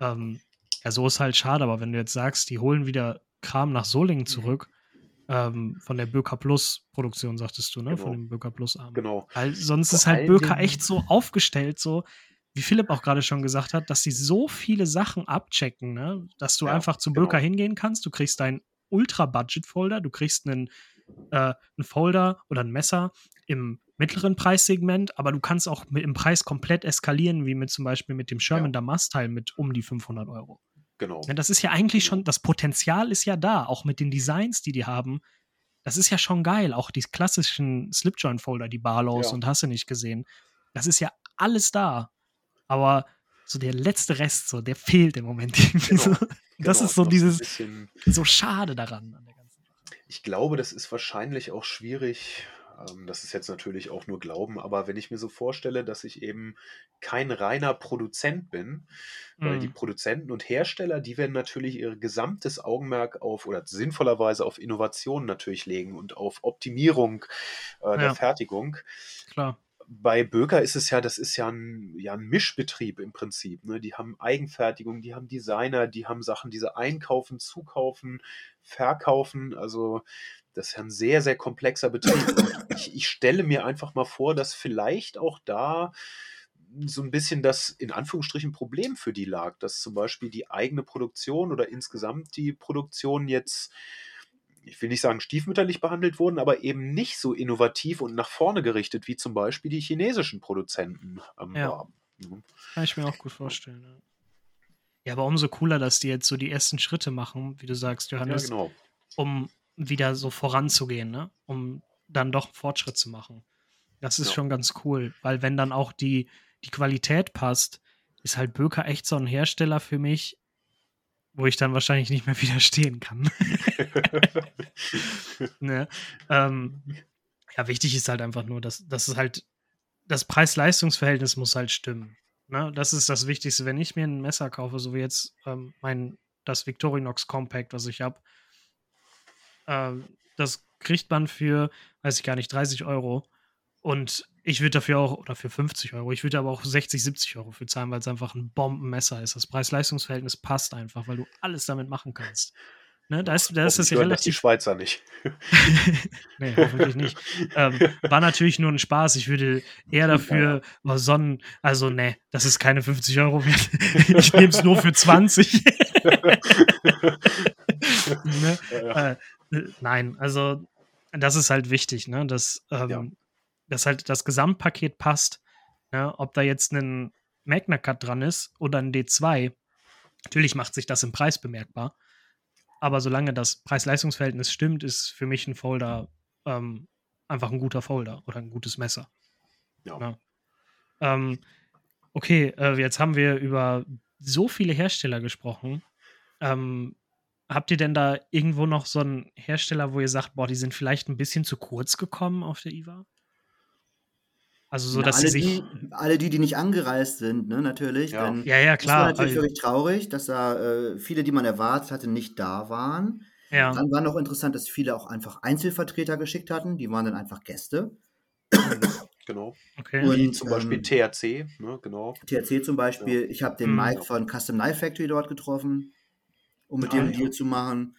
S1: ähm, ja, so ist halt schade. Aber wenn du jetzt sagst, die holen wieder Kram nach Solingen zurück, ähm, von der Böker Plus Produktion, sagtest du, ne? Von
S3: Genau.
S1: dem Böker Plus Arm.
S3: Genau.
S1: Weil sonst
S3: Vor
S1: ist halt Böker echt so aufgestellt, so wie Philipp auch gerade schon gesagt hat, dass sie so viele Sachen abchecken, ne? dass du
S3: Ja,
S1: einfach zu
S3: genau.
S1: Böker hingehen kannst. Du kriegst deinen Ultra-Budget-Folder, du kriegst einen, äh, einen Folder oder ein Messer im mittleren Preissegment, aber du kannst auch mit im Preis komplett eskalieren, wie mit zum Beispiel mit dem Sherman
S3: Ja.
S1: Damast-Teil mit um die 500 Euro.
S3: Genau.
S1: Ja, das ist ja eigentlich
S3: Genau.
S1: schon, das Potenzial ist ja da, auch mit den Designs, die die haben. Das ist ja schon geil. Auch die klassischen Slipjoint-Folder, die Barlows und hast du nicht gesehen. Das ist ja alles da. Aber so der letzte Rest, so, der fehlt im Moment irgendwie
S3: Genau.
S1: so. Das
S3: Genau,
S1: ist so dieses, so schade daran an der ganzen Sache.
S3: Ich glaube, das ist wahrscheinlich auch schwierig. ähm, Das ist jetzt natürlich auch nur Glauben, aber wenn ich mir so vorstelle, dass ich eben kein reiner Produzent bin, weil die
S1: Mhm.
S3: Produzenten und Hersteller, die werden natürlich ihr gesamtes Augenmerk auf oder sinnvollerweise auf Innovation natürlich legen und auf Optimierung äh, der
S1: Ja.
S3: Fertigung.
S1: Klar.
S3: Bei Böker ist es ja, das ist ja ein, ja ein Mischbetrieb im Prinzip. Ne? Die haben Eigenfertigung, die haben Designer, die haben Sachen, die sie einkaufen, zukaufen, verkaufen. Also das ist ja ein sehr, sehr komplexer Betrieb. Ich, ich stelle mir einfach mal vor, dass vielleicht auch da so ein bisschen das in Anführungsstrichen Problem für die lag, dass zum Beispiel die eigene Produktion oder insgesamt die Produktion jetzt, ich will nicht sagen stiefmütterlich behandelt wurden, aber eben nicht so innovativ und nach vorne gerichtet wie zum Beispiel die chinesischen Produzenten ähm,
S1: Ja.
S3: waren. Mhm.
S1: Kann ich mir auch gut vorstellen. Ja. ja, aber umso cooler, dass die jetzt so die ersten Schritte machen, wie du sagst,
S3: Ja,
S1: Johannes,
S3: genau.
S1: um wieder so voranzugehen, ne? um dann doch Fortschritt zu machen. Das ist
S3: Ja.
S1: schon ganz cool, weil wenn dann auch die, die Qualität passt, ist halt Böker echt so ein Hersteller für mich, wo ich dann wahrscheinlich nicht mehr widerstehen kann. ne? ähm, ja, wichtig ist halt einfach nur, dass, dass es halt, das Preis-Leistungs-Verhältnis muss halt stimmen. Ne? Das ist das Wichtigste. Wenn ich mir ein Messer kaufe, so wie jetzt ähm, mein, das Victorinox Compact, was ich habe, ähm, das kriegt man für, weiß ich gar nicht, 30 Euro. Und ich würde dafür auch, oder für 50 Euro, ich würde aber auch 60, 70 Euro für zahlen, weil es einfach ein Bombenmesser ist. Das Preis-Leistungs-Verhältnis passt einfach, weil du alles damit machen kannst. Ne, da ist, da ist
S3: Hoffentlich
S1: ja
S3: hören das die
S1: relativ.
S3: Schweizer nicht.
S1: nee, hoffentlich nicht. Ähm, war natürlich nur ein Spaß. Ich würde eher dafür mal Sonnen. Also, ne, das ist keine 50 Euro wert. ich nehme es nur für 20. ne?
S3: Ja, ja.
S1: äh, äh, nein, also das ist halt wichtig, ne? Dass, ähm,
S3: Ja.
S1: Dass halt das Gesamtpaket passt. Ne? Ob da jetzt ein Magna Cut dran ist oder ein D2, natürlich macht sich das im Preis bemerkbar. Aber solange das Preis-Leistungs-Verhältnis stimmt, ist für mich ein Folder ähm, einfach ein guter Folder oder ein gutes Messer.
S3: Ja.
S1: Ne? Ähm, okay, äh, jetzt haben wir über so viele Hersteller gesprochen. Ähm, habt ihr denn da irgendwo noch so einen Hersteller, wo ihr sagt, boah, die sind vielleicht ein bisschen zu kurz gekommen auf der IWA? Also so,
S2: Na,
S1: dass sie
S2: alle,
S1: sich.
S2: die, alle die, die nicht angereist sind, ne, natürlich.
S3: Ja.
S2: Denn
S1: Ja, ja,
S2: das war
S1: klar.
S2: natürlich
S1: also,
S2: wirklich traurig, dass da äh, viele, die man erwartet hatte, nicht da waren.
S1: ja,
S2: Dann war noch interessant, dass viele auch einfach Einzelvertreter geschickt hatten. Die waren dann einfach Gäste.
S3: Genau.
S1: okay.
S2: Und-
S3: Wie zum Beispiel
S2: ähm,
S3: THC, ne, genau.
S2: THC zum Beispiel. Ich habe den
S1: Mhm.
S2: Mike von Custom Knife Factory dort getroffen, um mit
S1: Ah,
S2: dem
S1: ja.
S2: Deal zu machen.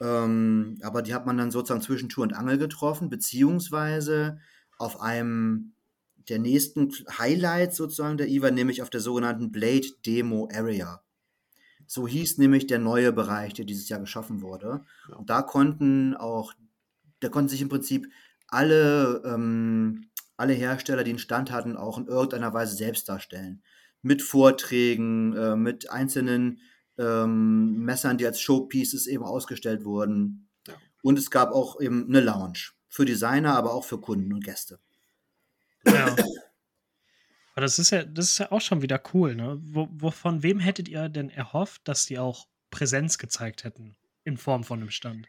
S2: Ähm, aber die hat man dann sozusagen zwischen Tour und Angel getroffen, beziehungsweise auf einem der nächsten Highlights sozusagen der IWA, nämlich auf der sogenannten Blade Demo Area. So hieß nämlich der neue Bereich, der dieses Jahr geschaffen wurde. Und da konnten auch, da konnten sich im Prinzip alle, ähm, alle Hersteller, die einen Stand hatten, auch in irgendeiner Weise selbst darstellen. Mit Vorträgen, äh, mit einzelnen ähm, Messern, die als Showpieces eben ausgestellt wurden.
S3: Ja.
S2: Und es gab auch eben eine Lounge. Für Designer, aber auch für Kunden und Gäste.
S1: Ja. Aber das ist ja, das ist ja auch schon wieder cool, ne? Wo, wo, von wem hättet ihr denn erhofft, dass die auch Präsenz gezeigt hätten? In Form von einem Stand.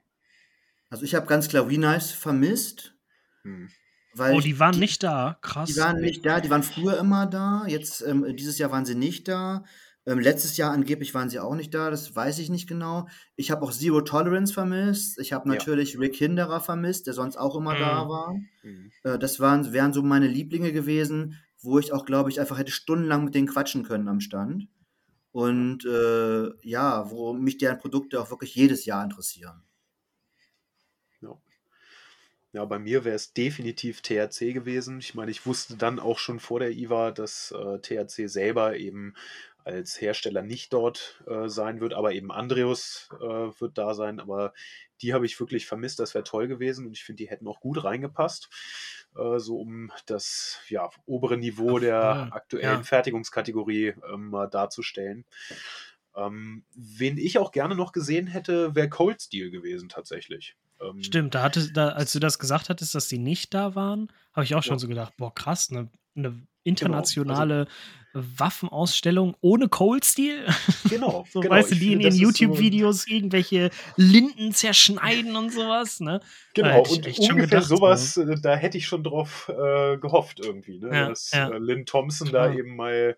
S2: Also ich habe ganz klar Nice vermisst.
S3: Hm.
S1: oh, die waren die, nicht da. Krass.
S2: Die waren nicht da. Die waren früher immer da. Jetzt, ähm, dieses Jahr waren sie nicht da. Ähm, letztes Jahr angeblich waren sie auch nicht da, das weiß ich nicht genau. Ich habe auch Zero Tolerance vermisst. Ich habe natürlich ja. Rick Hinderer vermisst, der sonst auch immer mhm. da war. Mhm. Äh, das waren, wären so meine Lieblinge gewesen, wo ich auch, glaube ich, einfach hätte stundenlang mit denen quatschen können am Stand. Und äh, ja, wo mich deren Produkte auch wirklich jedes Jahr interessieren.
S3: Ja. Ja, bei mir wäre es definitiv THC gewesen. Ich meine, ich wusste dann auch schon vor der IWA, dass äh, THC selber eben als Hersteller nicht dort äh, sein wird, aber eben Andreus äh, wird da sein. Aber die habe ich wirklich vermisst. Das wäre toll gewesen und ich finde, die hätten auch gut reingepasst, äh, so um das ja, obere Niveau der aktuellen ja. Fertigungskategorie ähm, darzustellen. Ähm, wen ich auch gerne noch gesehen hätte, wäre Cold Steel gewesen tatsächlich.
S1: Ähm, Stimmt, da hatte, da, als du das gesagt hattest, dass die nicht da waren, habe ich auch schon ja. so gedacht, boah, krass, ne, eine internationale genau. also, Waffenausstellung ohne Cold Steel.
S3: Genau.
S1: so
S3: genau.
S1: weißt du, die in ihren YouTube-Videos so irgendwelche Linden zerschneiden und sowas, ne?
S3: Genau, und ungefähr gedacht, sowas, ne? da hätte ich schon drauf äh, gehofft irgendwie, ne? Ja, Dass ja. Äh, Lynn Thompson Klar. da eben mal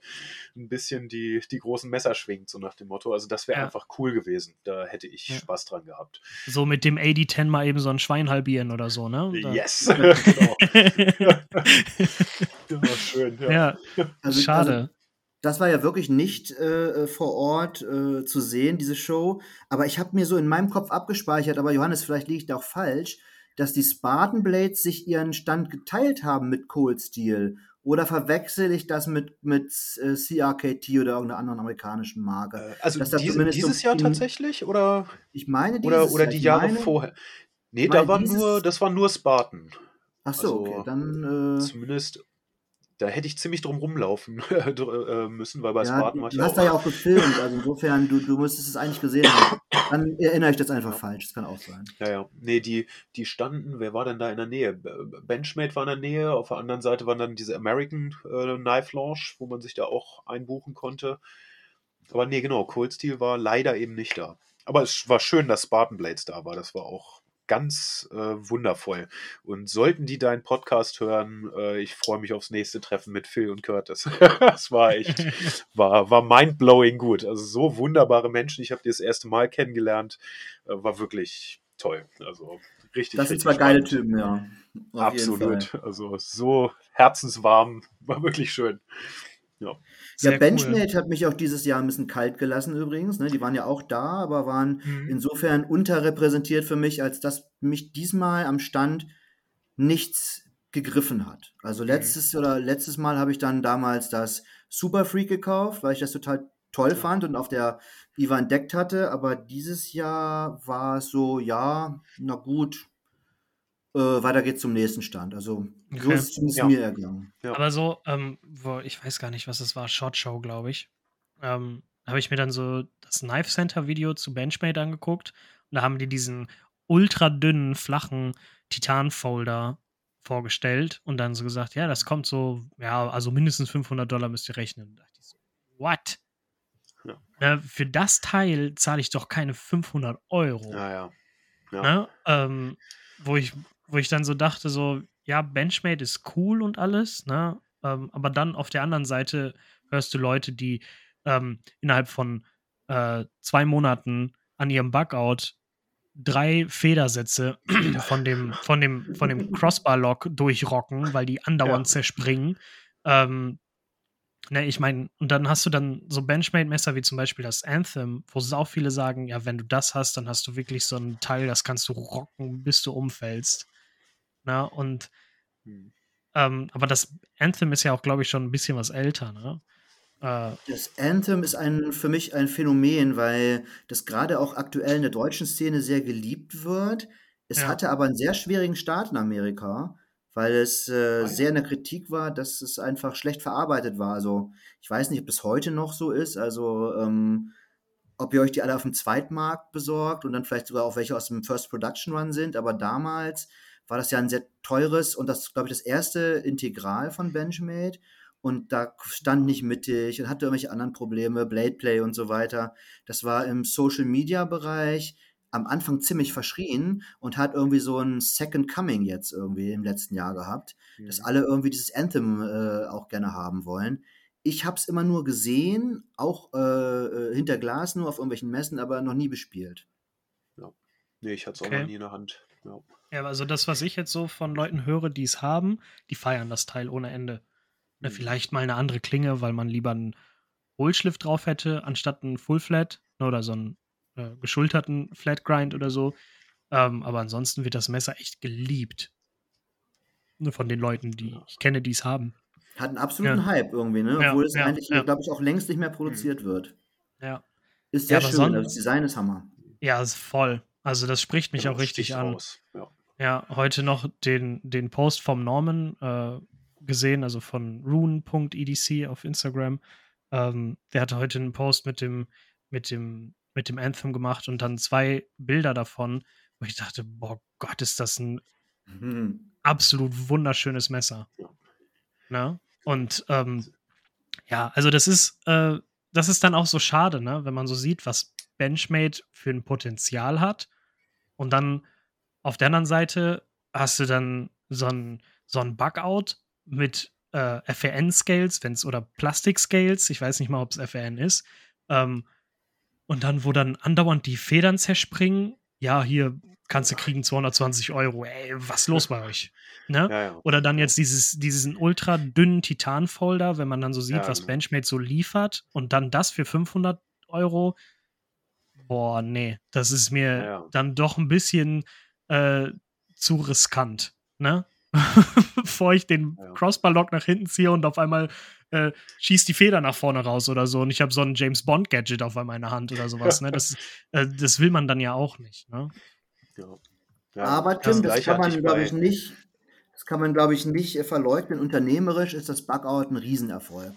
S3: ein bisschen die, die großen Messer schwingt, so nach dem Motto. Also das wäre ja. einfach cool gewesen. Da hätte ich Spaß dran gehabt.
S1: So mit dem AD-10 mal eben so ein Schwein halbieren oder so, ne?
S3: Da. Yes, genau.
S1: Ja, schön, ja. Also, schade. Also,
S2: das war ja wirklich nicht äh, vor Ort äh, zu sehen, diese Show. Aber ich habe mir so in meinem Kopf abgespeichert, aber Johannes, vielleicht liege ich da auch falsch, dass die Spartan Blades sich ihren Stand geteilt haben mit Cold Steel. Oder verwechsel ich das mit, mit äh, CRKT oder irgendeiner anderen amerikanischen Marke? Äh,
S3: also diese, dieses Jahr tatsächlich? Oder,
S2: ich meine
S3: dieses Oder, oder die Jahre meine, vorher? Nee, da war nur, das war nur Spartan.
S2: Ach so, also, okay, dann.
S3: Äh, zumindest da hätte ich ziemlich drum rumlaufen äh, müssen, weil bei ja, Spartan
S2: war ich Du hast da ja auch gefilmt, also insofern, du, du müsstest es eigentlich gesehen haben. Dann erinnere ich das einfach ja. falsch, das kann auch sein.
S3: Ja, ja. Nee, die, die standen, wer war denn da in der Nähe? Benchmade war in der Nähe, auf der anderen Seite waren dann diese American äh, Knife Launch, wo man sich da auch einbuchen konnte. Aber nee, genau, Cold Steel war leider eben nicht da. Aber es war schön, dass Spartan Blades da war, das war auch ganz äh, wundervoll. Und sollten die deinen Podcast hören, äh, ich freue mich aufs nächste Treffen mit Phil und Curtis. das war echt, war, war mindblowing gut. Also so wunderbare Menschen. Ich habe die das erste Mal kennengelernt. Äh, war wirklich toll. Also richtig.
S2: Das sind zwei geile Typen, ja.
S3: Absolut. Also so herzenswarm. War wirklich schön. Ja.
S2: ja, Benchmade cool. hat mich auch dieses Jahr ein bisschen kalt gelassen übrigens. Ne? Die waren ja auch da, aber waren mhm. insofern unterrepräsentiert für mich, als dass mich diesmal am Stand nichts gegriffen hat. Also letztes mhm. oder letztes Mal habe ich dann damals das Super Freak gekauft, weil ich das total toll ja. fand und auf der IWA entdeckt hatte. Aber dieses Jahr war es so, ja, na gut, weiter geht's zum nächsten Stand. Also so ist es ja. mir ergangen.
S1: Ja. Aber so, ähm, wo, ich weiß gar nicht, was es war, Shot Show, glaube ich. Ähm, habe ich mir dann so das Knife Center Video zu Benchmade angeguckt und da haben die diesen ultra dünnen, flachen Titan-Folder vorgestellt und dann so gesagt, ja, das kommt so, ja, also mindestens 500 Dollar müsst ihr rechnen. Da dachte ich so, what? Ja. Na, für das Teil zahle ich doch keine 500 Euro.
S3: Ja, ja.
S1: ja. Ne? Ähm, wo ich wo ich dann so dachte, so, ja, Benchmade ist cool und alles, ne? Ähm, aber dann auf der anderen Seite hörst du Leute, die ähm, innerhalb von äh, zwei Monaten an ihrem Bugout drei Federsätze von dem, von dem, von dem Crossbar-Lock durchrocken, weil die andauernd ja. zerspringen. Ähm, ne, ich meine, und dann hast du dann so Benchmade-Messer wie zum Beispiel das Anthem, wo es auch viele sagen, ja, wenn du das hast, dann hast du wirklich so ein Teil, das kannst du rocken, bis du umfällst. Ne? Und hm. ähm, aber das Anthem ist ja auch, glaube ich, schon ein bisschen was älter, ne?
S2: Äh, das Anthem ist ein, für mich ein Phänomen, weil das gerade auch aktuell in der deutschen Szene sehr geliebt wird. Es ja. hatte aber einen sehr schwierigen Start in Amerika, weil es äh, oh sehr in der Kritik war, dass es einfach schlecht verarbeitet war. Also ich weiß nicht, ob es heute noch so ist. Also ähm, ob ihr euch die alle auf dem Zweitmarkt besorgt und dann vielleicht sogar auch welche aus dem First Production Run sind. Aber damals war das ja ein sehr teures und das, glaube ich, das erste Integral von Benchmade. Und da stand nicht mittig und hatte irgendwelche anderen Probleme, Blade Play und so weiter. Das war im Social Media Bereich am Anfang ziemlich verschrien und hat irgendwie so ein Second Coming jetzt irgendwie im letzten Jahr gehabt, mhm. dass alle irgendwie dieses Anthem äh, auch gerne haben wollen. Ich habe es immer nur gesehen, auch äh, äh, hinter Glas, nur auf irgendwelchen Messen, aber noch nie bespielt.
S3: Ja. Nee, ich hatte es okay. auch noch nie in der Hand. Ja.
S1: ja, also das, was ich jetzt so von Leuten höre, die es haben, die feiern das Teil ohne Ende. Ne, mhm. Vielleicht mal eine andere Klinge, weil man lieber einen Hohlschliff drauf hätte, anstatt einen Full Flat ne, oder so einen äh, geschulterten Flat Grind oder so. Ähm, aber ansonsten wird das Messer echt geliebt. Nur von den Leuten, die ich kenne, die es haben.
S2: Hat einen absoluten ja. Hype irgendwie, ne? Obwohl ja, es ja, eigentlich, glaube ich, auch längst nicht mehr produziert mhm. wird.
S1: Ja.
S2: Ist sehr schön, das Design ist Hammer.
S1: Ja, ist voll. Also das spricht mich auch richtig an. Ja. heute noch den, den Post vom Norman äh, gesehen, also von rune.edc auf Instagram. Ähm, der hatte heute einen Post mit dem, mit dem, mit dem Anthem gemacht und dann zwei Bilder davon, wo ich dachte, boah Gott, ist das ein mhm. absolut wunderschönes Messer. Ne? Und ähm, ja, also das ist, äh, das ist dann auch so schade, ne? wenn man so sieht, was Benchmade für ein Potenzial hat. Und dann auf der anderen Seite hast du dann so ein, so ein Bugout mit äh, FRN-Scales, wenn es oder Plastik-Scales, ich weiß nicht mal, ob es FRN ist. Ähm, und dann, wo dann andauernd die Federn zerspringen, ja, hier kannst du kriegen 220 Euro. Ey, was los bei euch? Ne? Ja, ja. Oder dann jetzt dieses, diesen ultra dünnen Titan-Folder, wenn man dann so sieht, ja, was genau. Benchmade so liefert und dann das für 500 Euro. Boah, nee, das ist mir dann doch ein bisschen äh, zu riskant. Ne? Bevor ich den Crossbar-Lock nach hinten ziehe und auf einmal äh, schießt die Feder nach vorne raus oder so und ich habe so ein James Bond-Gadget auf einmal in der Hand oder sowas. Ne? Das, äh, das will man dann ja auch nicht. Ne?
S2: Ja. Ja, Aber Tim, das, das kann man, glaube ich, nicht, das kann man, glaube ich, nicht verleugnen. Unternehmerisch ist das Bugout ein Riesenerfolg.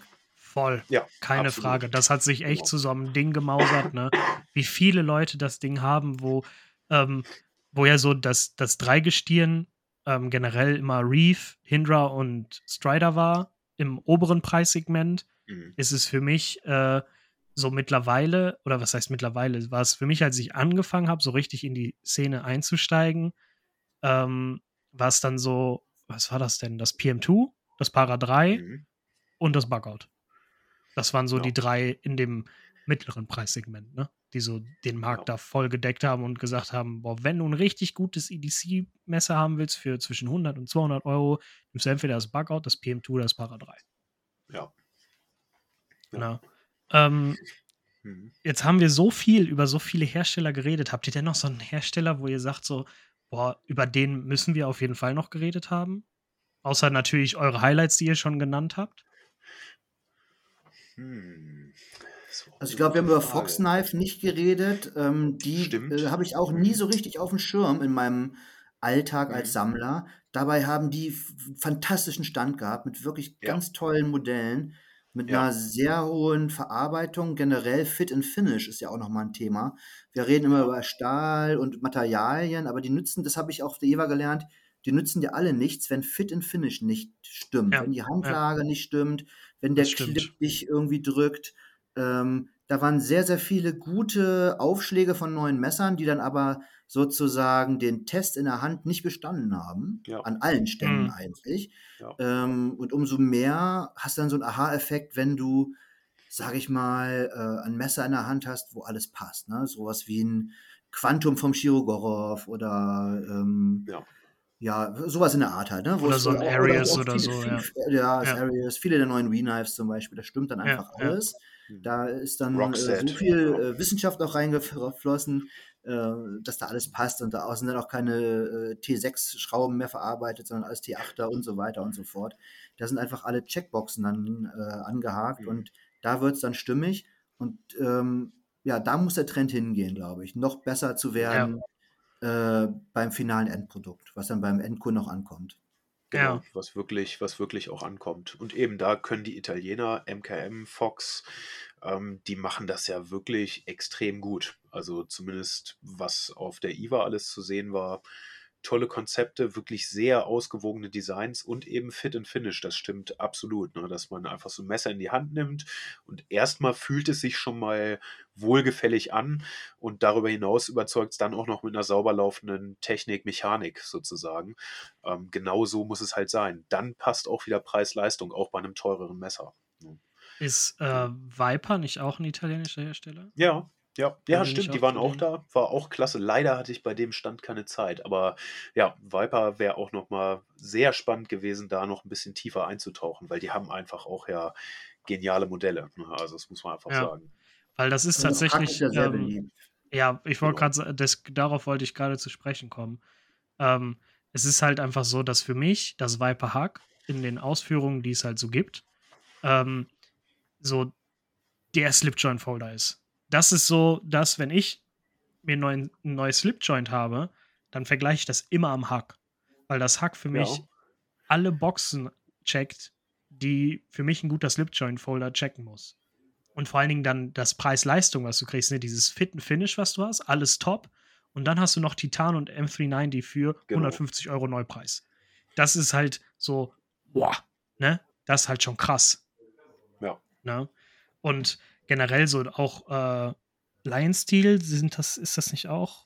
S1: Voll. Ja, keine absolut. Frage. Das hat sich echt genau. zu so einem Ding gemausert, ne? Wie viele Leute das Ding haben, wo, ähm, wo ja so das, das Dreigestirn ähm, generell immer Reef, Hindra und Strider war. Im oberen Preissegment mhm. ist es für mich äh, so mittlerweile, oder was heißt mittlerweile, war es für mich, als ich angefangen habe, so richtig in die Szene einzusteigen, ähm, war es dann so, was war das denn? Das PM2, das Para 3 mhm. und das Bugout. Das waren so ja. die drei in dem mittleren Preissegment, ne? Die so den Markt ja. da voll gedeckt haben und gesagt haben, boah, wenn du ein richtig gutes EDC-Messer haben willst für zwischen 100 und 200 Euro, nimmst du entweder das Bugout, das PM2 oder das Para 3.
S3: Ja.
S1: Genau. Ähm, mhm. Jetzt haben wir so viel über so viele Hersteller geredet. Habt ihr denn noch so einen Hersteller, wo ihr sagt, so, boah, über den müssen wir auf jeden Fall noch geredet haben? Außer natürlich eure Highlights, die ihr schon genannt habt.
S2: Hm. Also ich glaube, wir haben über Fox Knife nicht geredet. Ähm, die äh, habe ich auch nie so richtig auf dem Schirm in meinem Alltag als mhm. Sammler. Dabei haben die fantastischen Stand gehabt mit wirklich ja. ganz tollen Modellen. Mit Ja. einer sehr hohen Verarbeitung. Generell Fit and Finish ist ja auch noch mal 'n Thema. Wir reden immer über Stahl und Materialien, aber die nützen das habe ich auch auf der EWA gelernt, die nützen dir alle nichts, wenn Fit and Finish nicht stimmt, Ja, wenn die. Handlage nicht stimmt, wenn der Clip dich irgendwie drückt. Ähm, da waren sehr, sehr viele gute Aufschläge von neuen Messern, die dann aber sozusagen den Test in der Hand nicht bestanden haben, ja. an allen Stellen mhm. eigentlich. Ja. Ähm, und umso mehr hast du dann so einen Aha-Effekt, wenn du, sag ich mal, äh, ein Messer in der Hand hast, wo alles passt. Ne? Sowas wie ein Quantum vom Chirogorov oder ähm, ja. Ja. sowas in der Art halt. Ne?
S1: Wo oder so ein Arias oder,
S2: oder, so.
S1: Viele,
S2: ja, ja. Arias, viele der neuen Re-Knives zum Beispiel, das stimmt dann einfach alles. Da ist dann äh, so viel äh, Wissenschaft auch reingeflossen, äh, dass da alles passt und da sind dann auch keine äh, T6-Schrauben mehr verarbeitet, sondern alles T8er und so weiter und so fort. Da sind einfach alle Checkboxen dann äh, angehakt mhm. und da wird es dann stimmig und ähm, ja, da muss der Trend hingehen, glaube ich, noch besser zu werden ja. Äh, beim finalen Endprodukt, was dann beim Endkunden noch ankommt.
S3: Genau, ja. was wirklich, was wirklich auch ankommt. Und eben da können die Italiener, MKM, Fox, ähm, die machen das ja wirklich extrem gut. Also zumindest was auf der IWA alles zu sehen war, tolle Konzepte, wirklich sehr ausgewogene Designs und eben Fit and Finish. Das stimmt absolut, ne? dass man einfach so ein Messer in die Hand nimmt und erstmal fühlt es sich schon mal wohlgefällig an und darüber hinaus überzeugt es dann auch noch mit einer sauber laufenden Technik, Mechanik sozusagen. Ähm, genau so muss es halt sein. Dann passt auch wieder Preis-Leistung, auch bei einem teureren Messer. Ne?
S1: Ist äh, Viper nicht auch ein italienischer Hersteller?
S3: Ja, ja, ja, stimmt, die waren auch da, war auch klasse. Leider hatte ich bei dem Stand keine Zeit, aber ja, Viper wäre auch noch mal sehr spannend gewesen, da noch ein bisschen tiefer einzutauchen, weil die haben einfach auch ja geniale Modelle. Ne? Also das muss man einfach ja, sagen.
S1: Weil das ist also tatsächlich, ja, ähm, ja, ich wollte genau. gerade, darauf wollte ich gerade zu sprechen kommen. Ähm, es ist halt einfach so, dass für mich das Viper Hack in den Ausführungen, die es halt so gibt, ähm, so der Slipjoint-Folder ist das ist so, dass wenn ich mir ein neues Slipjoint habe, dann vergleiche ich das immer am Hack. Weil das Hack für mich ja. alle Boxen checkt, die für mich ein guter Slipjoint-Folder checken muss. Und vor allen Dingen dann das Preis-Leistung, was du kriegst, ne? dieses fitten Finish, was du hast, alles top. Und dann hast du noch Titan und M390 für genau. 150 Euro Neupreis. Das ist halt so, boah, ne? Das ist halt schon krass.
S3: Ja.
S1: Ne? Und generell so auch äh, Lion Steel, sind das, ist das nicht auch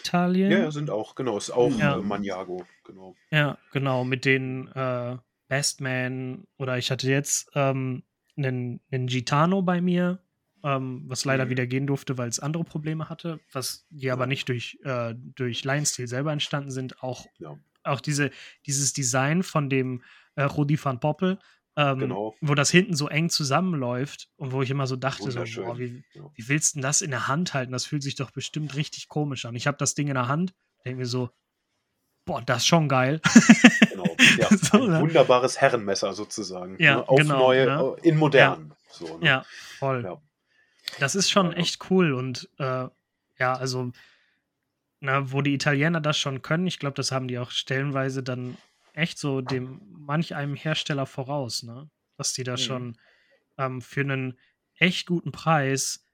S1: Italien?
S3: Ja, sind auch, genau, ist auch ja. äh, Maniago, genau.
S1: Ja, genau, mit den äh, Bestman oder ich hatte jetzt ähm, einen, einen Gitano bei mir, ähm, was leider mhm. wieder gehen durfte, weil es andere Probleme hatte, was die aber nicht durch, äh, durch Lion Steel selber entstanden sind. Auch, ja. auch diese, dieses Design von dem äh, Rudi van Poppel, ähm, genau. wo das hinten so eng zusammenläuft und wo ich immer so dachte, so, boah, wie, ja. wie willst du denn das in der Hand halten? Das fühlt sich doch bestimmt richtig komisch an. Ich habe das Ding in der Hand, denke mir so, boah, das ist schon geil.
S3: Genau, ja, so, ein ne? wunderbares Herrenmesser sozusagen.
S1: Ja, ne? Auf genau,
S3: neue, ne? in modern.
S1: Ja, so, ne? ja voll. Das ist schon echt cool und äh, ja, also, na, wo die Italiener das schon können, ich glaube, das haben die auch stellenweise dann echt so dem manch einem Hersteller voraus, ne? Dass die da mhm. schon ähm, für einen echt guten Preis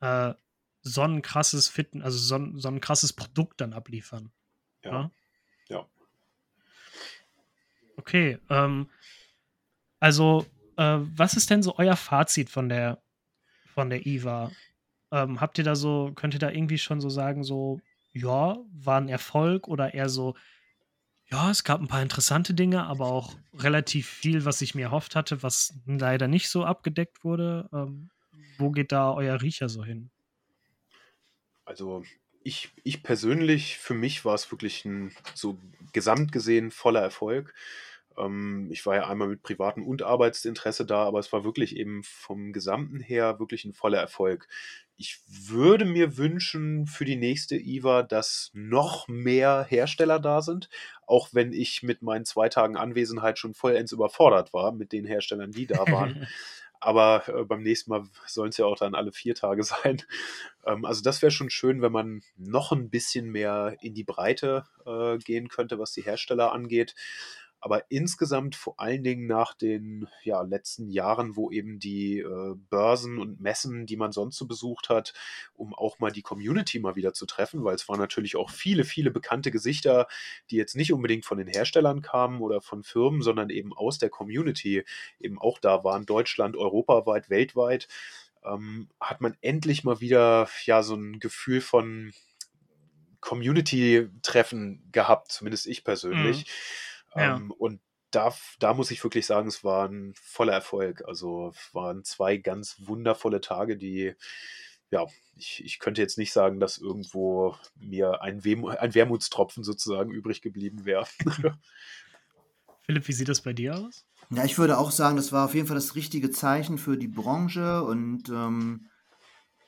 S1: äh, so ein krasses Fitten, also so, so ein krasses Produkt dann abliefern.
S3: Ja. Ne? Ja.
S1: Okay, ähm, also äh, was ist denn so euer Fazit von der von der IVA? Ähm, habt ihr da so, könnt ihr da irgendwie schon so sagen, so, ja, war ein Erfolg oder eher so, ja, es gab ein paar interessante Dinge, aber auch relativ viel, was ich mir erhofft hatte, was leider nicht so abgedeckt wurde. Ähm, wo geht da euer Riecher so hin?
S3: Also ich, ich persönlich, für mich war es wirklich ein so gesamt gesehen voller Erfolg. Ähm, ich war ja einmal mit privatem und Arbeitsinteresse da, aber es war wirklich eben vom Gesamten her wirklich ein voller Erfolg. Ich würde mir wünschen für die nächste IVA, dass noch mehr Hersteller da sind, auch wenn ich mit meinen zwei Tagen Anwesenheit schon vollends überfordert war mit den Herstellern, die da waren. Aber äh, beim nächsten Mal sollen es ja auch dann alle vier Tage sein. Ähm, also das wäre schon schön, wenn man noch ein bisschen mehr in die Breite äh, gehen könnte, was die Hersteller angeht. Aber insgesamt vor allen Dingen nach den ja, letzten Jahren, wo eben die äh, Börsen und Messen, die man sonst so besucht hat, um auch mal die Community mal wieder zu treffen, weil es waren natürlich auch viele, viele bekannte Gesichter, die jetzt nicht unbedingt von den Herstellern kamen oder von Firmen, sondern eben aus der Community eben auch da waren, Deutschland, europaweit, weltweit, ähm, hat man endlich mal wieder ja so ein Gefühl von Community-Treffen gehabt, zumindest ich persönlich. Mhm ja. Ähm, und da, da muss ich wirklich sagen, es war ein voller Erfolg. Also es waren zwei ganz wundervolle Tage, die, ja, ich, ich könnte jetzt nicht sagen, dass irgendwo mir ein, Wem ein Wermutstropfen sozusagen übrig geblieben wäre.
S1: Philipp, wie sieht das bei dir aus?
S2: Ja, ich würde auch sagen, das war auf jeden Fall das richtige Zeichen für die Branche und ähm,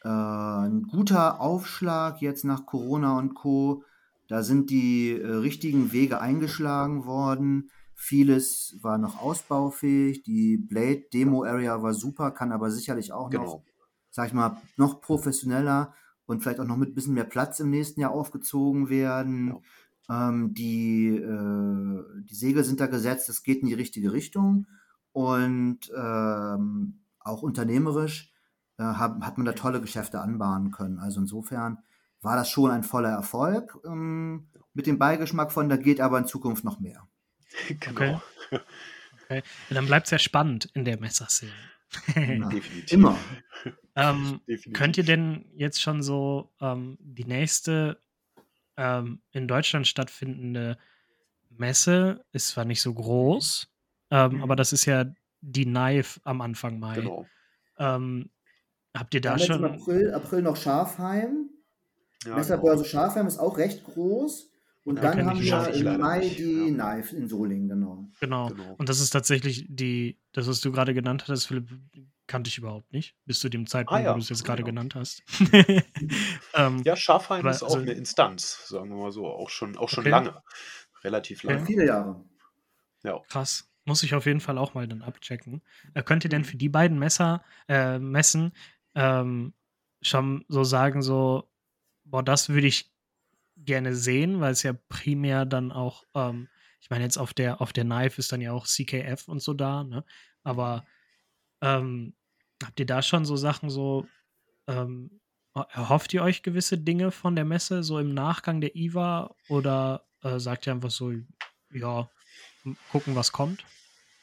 S2: äh, ein guter Aufschlag jetzt nach Corona und Co. Da sind die äh, richtigen Wege eingeschlagen worden. Vieles war noch ausbaufähig. Die Blade Demo Area war super, kann aber sicherlich auch genau. noch, sag ich mal, noch professioneller und vielleicht auch noch mit ein bisschen mehr Platz im nächsten Jahr aufgezogen werden. Ja. Ähm, die, äh, die Segel sind da gesetzt, es geht in die richtige Richtung. Und ähm, auch unternehmerisch äh, hat, hat man da tolle Geschäfte anbahnen können. Also insofern war das schon ein voller Erfolg. Ähm, mit dem Beigeschmack von, da geht aber in Zukunft noch mehr.
S1: genau. Okay. okay. dann bleibt es ja spannend in der Messerszene.
S2: Na, Definitiv. Immer.
S1: Ähm, könnt ihr denn jetzt schon so ähm, die nächste ähm, in Deutschland stattfindende Messe ist zwar nicht so groß, ähm, mhm. aber das ist ja die Knife am Anfang Mai. Genau. Ähm, habt ihr da schon.
S2: Im April, April noch Schafheim. Ja, Messerbörse genau. Schafheim ist auch recht groß. Und dann haben wir im Mai nicht. die ja. Knife in Solingen, genau.
S1: genau. genau. Und das ist tatsächlich die, das, was du gerade genannt hast, Philipp, kannte ich überhaupt nicht, bis zu dem Zeitpunkt, ah, ja. wo du es jetzt gerade genau. genannt hast.
S3: ähm, ja, Schafheim ist auch also, eine Instanz, sagen wir mal so, auch schon, auch schon okay. lange. Relativ lange.
S2: Ja, viele Jahre.
S1: Ja. Krass. Muss ich auf jeden Fall auch mal dann abchecken. Äh, könnt ihr denn für die beiden Messer, äh, Messen ähm, schon so sagen, so, boah, das würde ich gerne sehen, weil es ja primär dann auch, ähm, ich meine, jetzt auf der, auf der Knife ist dann ja auch CKF und so da, ne? Aber ähm, habt ihr da schon so Sachen so, ähm, erhofft ihr euch gewisse Dinge von der Messe, so im Nachgang der IWA oder äh, sagt ihr einfach so, ja, gucken, was kommt?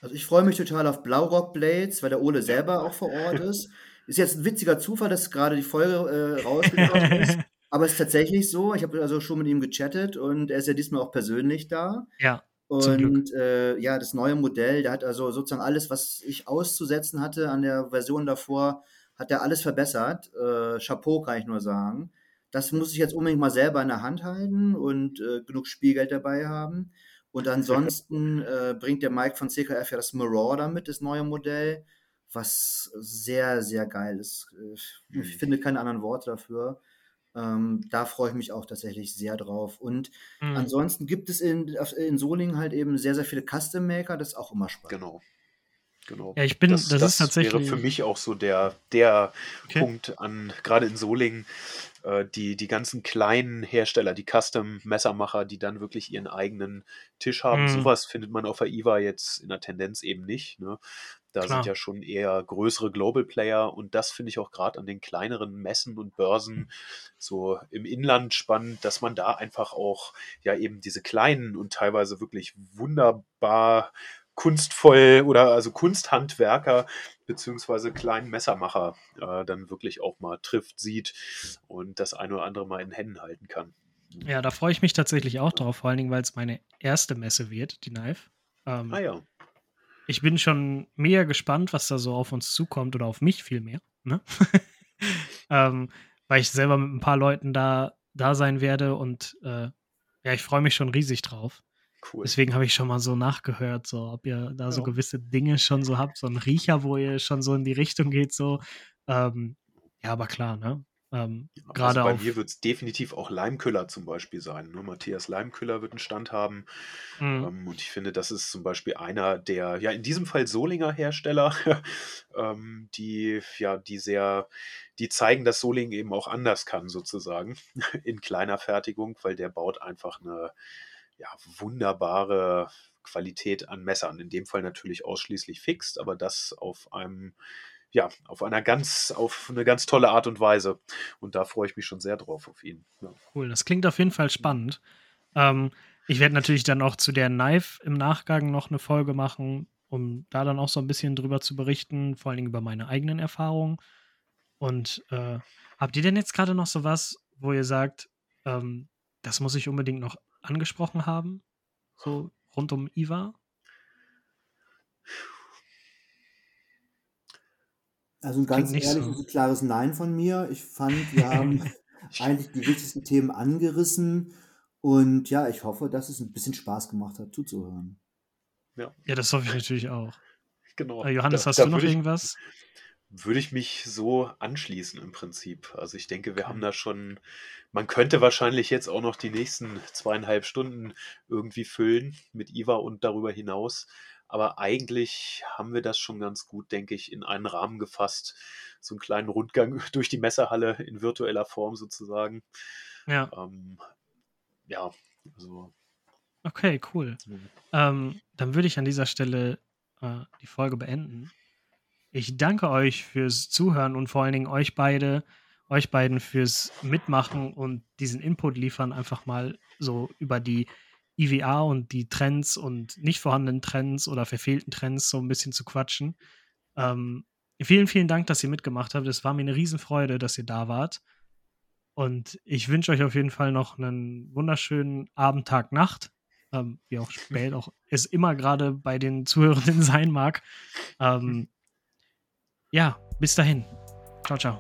S2: Also ich freue mich total auf Blaurock Blades, weil der Ole selber auch vor Ort ist. Ist jetzt ein witziger Zufall, dass gerade die Folge äh, rausgekommen ist. Aber es ist tatsächlich so, ich habe also schon mit ihm gechattet und er ist ja diesmal auch persönlich da.
S1: Ja.
S2: Und äh, ja, das neue Modell, der hat also sozusagen alles, was ich auszusetzen hatte an der Version davor, hat er alles verbessert. Äh, Chapeau kann ich nur sagen. Das muss ich jetzt unbedingt mal selber in der Hand halten und äh, genug Spielgeld dabei haben. Und ansonsten äh, bringt der Mike von CKF ja das Marauder mit, das neue Modell, was sehr, sehr geil ist. Äh, ich mhm. finde keine anderen Worte dafür. Ähm, da freue ich mich auch tatsächlich sehr drauf. Und mhm. ansonsten gibt es in, in Solingen halt eben sehr, sehr viele Custom Maker, das ist auch immer spannend.
S3: Genau. Genau.
S1: Ja, ich bin, das, das, das ist tatsächlich.
S3: wäre für mich auch so der, der okay. Punkt an, gerade in Solingen, äh, die, die ganzen kleinen Hersteller, die Custom-Messermacher, die dann wirklich ihren eigenen Tisch haben. Mhm. Sowas findet man auf der IWA jetzt in der Tendenz eben nicht. Ne? Da Klar. sind ja schon eher größere Global Player und das finde ich auch gerade an den kleineren Messen und Börsen so im Inland spannend, dass man da einfach auch ja eben diese kleinen und teilweise wirklich wunderbar kunstvoll oder also Kunsthandwerker beziehungsweise kleinen Messermacher äh, dann wirklich auch mal trifft, sieht und das eine oder andere mal in Händen halten kann.
S1: Ja, da freue ich mich tatsächlich auch drauf, vor allen Dingen, weil es meine erste Messe wird, die Knife.
S3: Ähm, ah ja.
S1: Ich bin schon mega gespannt, was da so auf uns zukommt oder auf mich vielmehr. Ne? ähm, weil ich selber mit ein paar Leuten da, da sein werde und äh, ja, ich freue mich schon riesig drauf. Cool. Deswegen habe ich schon mal so nachgehört, so ob ihr da ja. so gewisse Dinge schon so habt, so ein Riecher, wo ihr schon so in die Richtung geht, so. Ähm, ja, aber klar, ne? Ähm,
S3: also gerade bei mir wird es definitiv auch Leimküller zum Beispiel sein. Ne? Matthias Leimküller wird einen Stand haben. Mhm. Ähm, und ich finde, das ist zum Beispiel einer der, ja, in diesem Fall Solinger Hersteller, ähm, die, ja, die sehr, die zeigen, dass Solingen eben auch anders kann, sozusagen, in kleiner Fertigung, weil der baut einfach eine ja, wunderbare Qualität an Messern. In dem Fall natürlich ausschließlich fixed, aber das auf einem ja, auf einer ganz, auf eine ganz tolle Art und Weise. Und da freue ich mich schon sehr drauf auf ihn. Ja.
S1: Cool, das klingt auf jeden Fall spannend. Ähm, ich werde natürlich dann auch zu der Knife im Nachgang noch eine Folge machen, um da dann auch so ein bisschen drüber zu berichten, vor allen Dingen über meine eigenen Erfahrungen. Und äh, habt ihr denn jetzt gerade noch so was, wo ihr sagt, ähm, das muss ich unbedingt noch angesprochen haben? So rund um Iva?
S2: Also ein ganz ehrliches so. und klares Nein von mir. Ich fand, wir haben eigentlich die wichtigsten Themen angerissen. Und ja, ich hoffe, dass es ein bisschen Spaß gemacht hat, zuzuhören.
S1: Ja, ja das hoffe ich natürlich auch. Genau. Äh, Johannes, da, hast da du noch irgendwas?
S3: würde ich mich so anschließen im Prinzip. Also ich denke, wir haben da schon, man könnte wahrscheinlich jetzt auch noch die nächsten zweieinhalb Stunden irgendwie füllen mit IVA und darüber hinaus. Aber eigentlich haben wir das schon ganz gut, denke ich, in einen Rahmen gefasst. So einen kleinen Rundgang durch die Messerhalle in virtueller Form sozusagen.
S1: Ja.
S3: Ähm, ja, also.
S1: Okay, cool. Mhm. Ähm, dann würde ich an dieser Stelle äh, die Folge beenden. Ich danke euch fürs Zuhören und vor allen Dingen euch beide euch beiden fürs Mitmachen und diesen Input liefern, einfach mal so über die IWA und die Trends und nicht vorhandenen Trends oder verfehlten Trends so ein bisschen zu quatschen. Ähm, vielen, vielen Dank, dass ihr mitgemacht habt. Es war mir eine Riesenfreude, dass ihr da wart. Und ich wünsche euch auf jeden Fall noch einen wunderschönen Abend, Tag, Nacht. Ähm, wie auch spät auch es immer gerade bei den Zuhörenden sein mag. Ähm, ja, bis dahin. Ciao, ciao.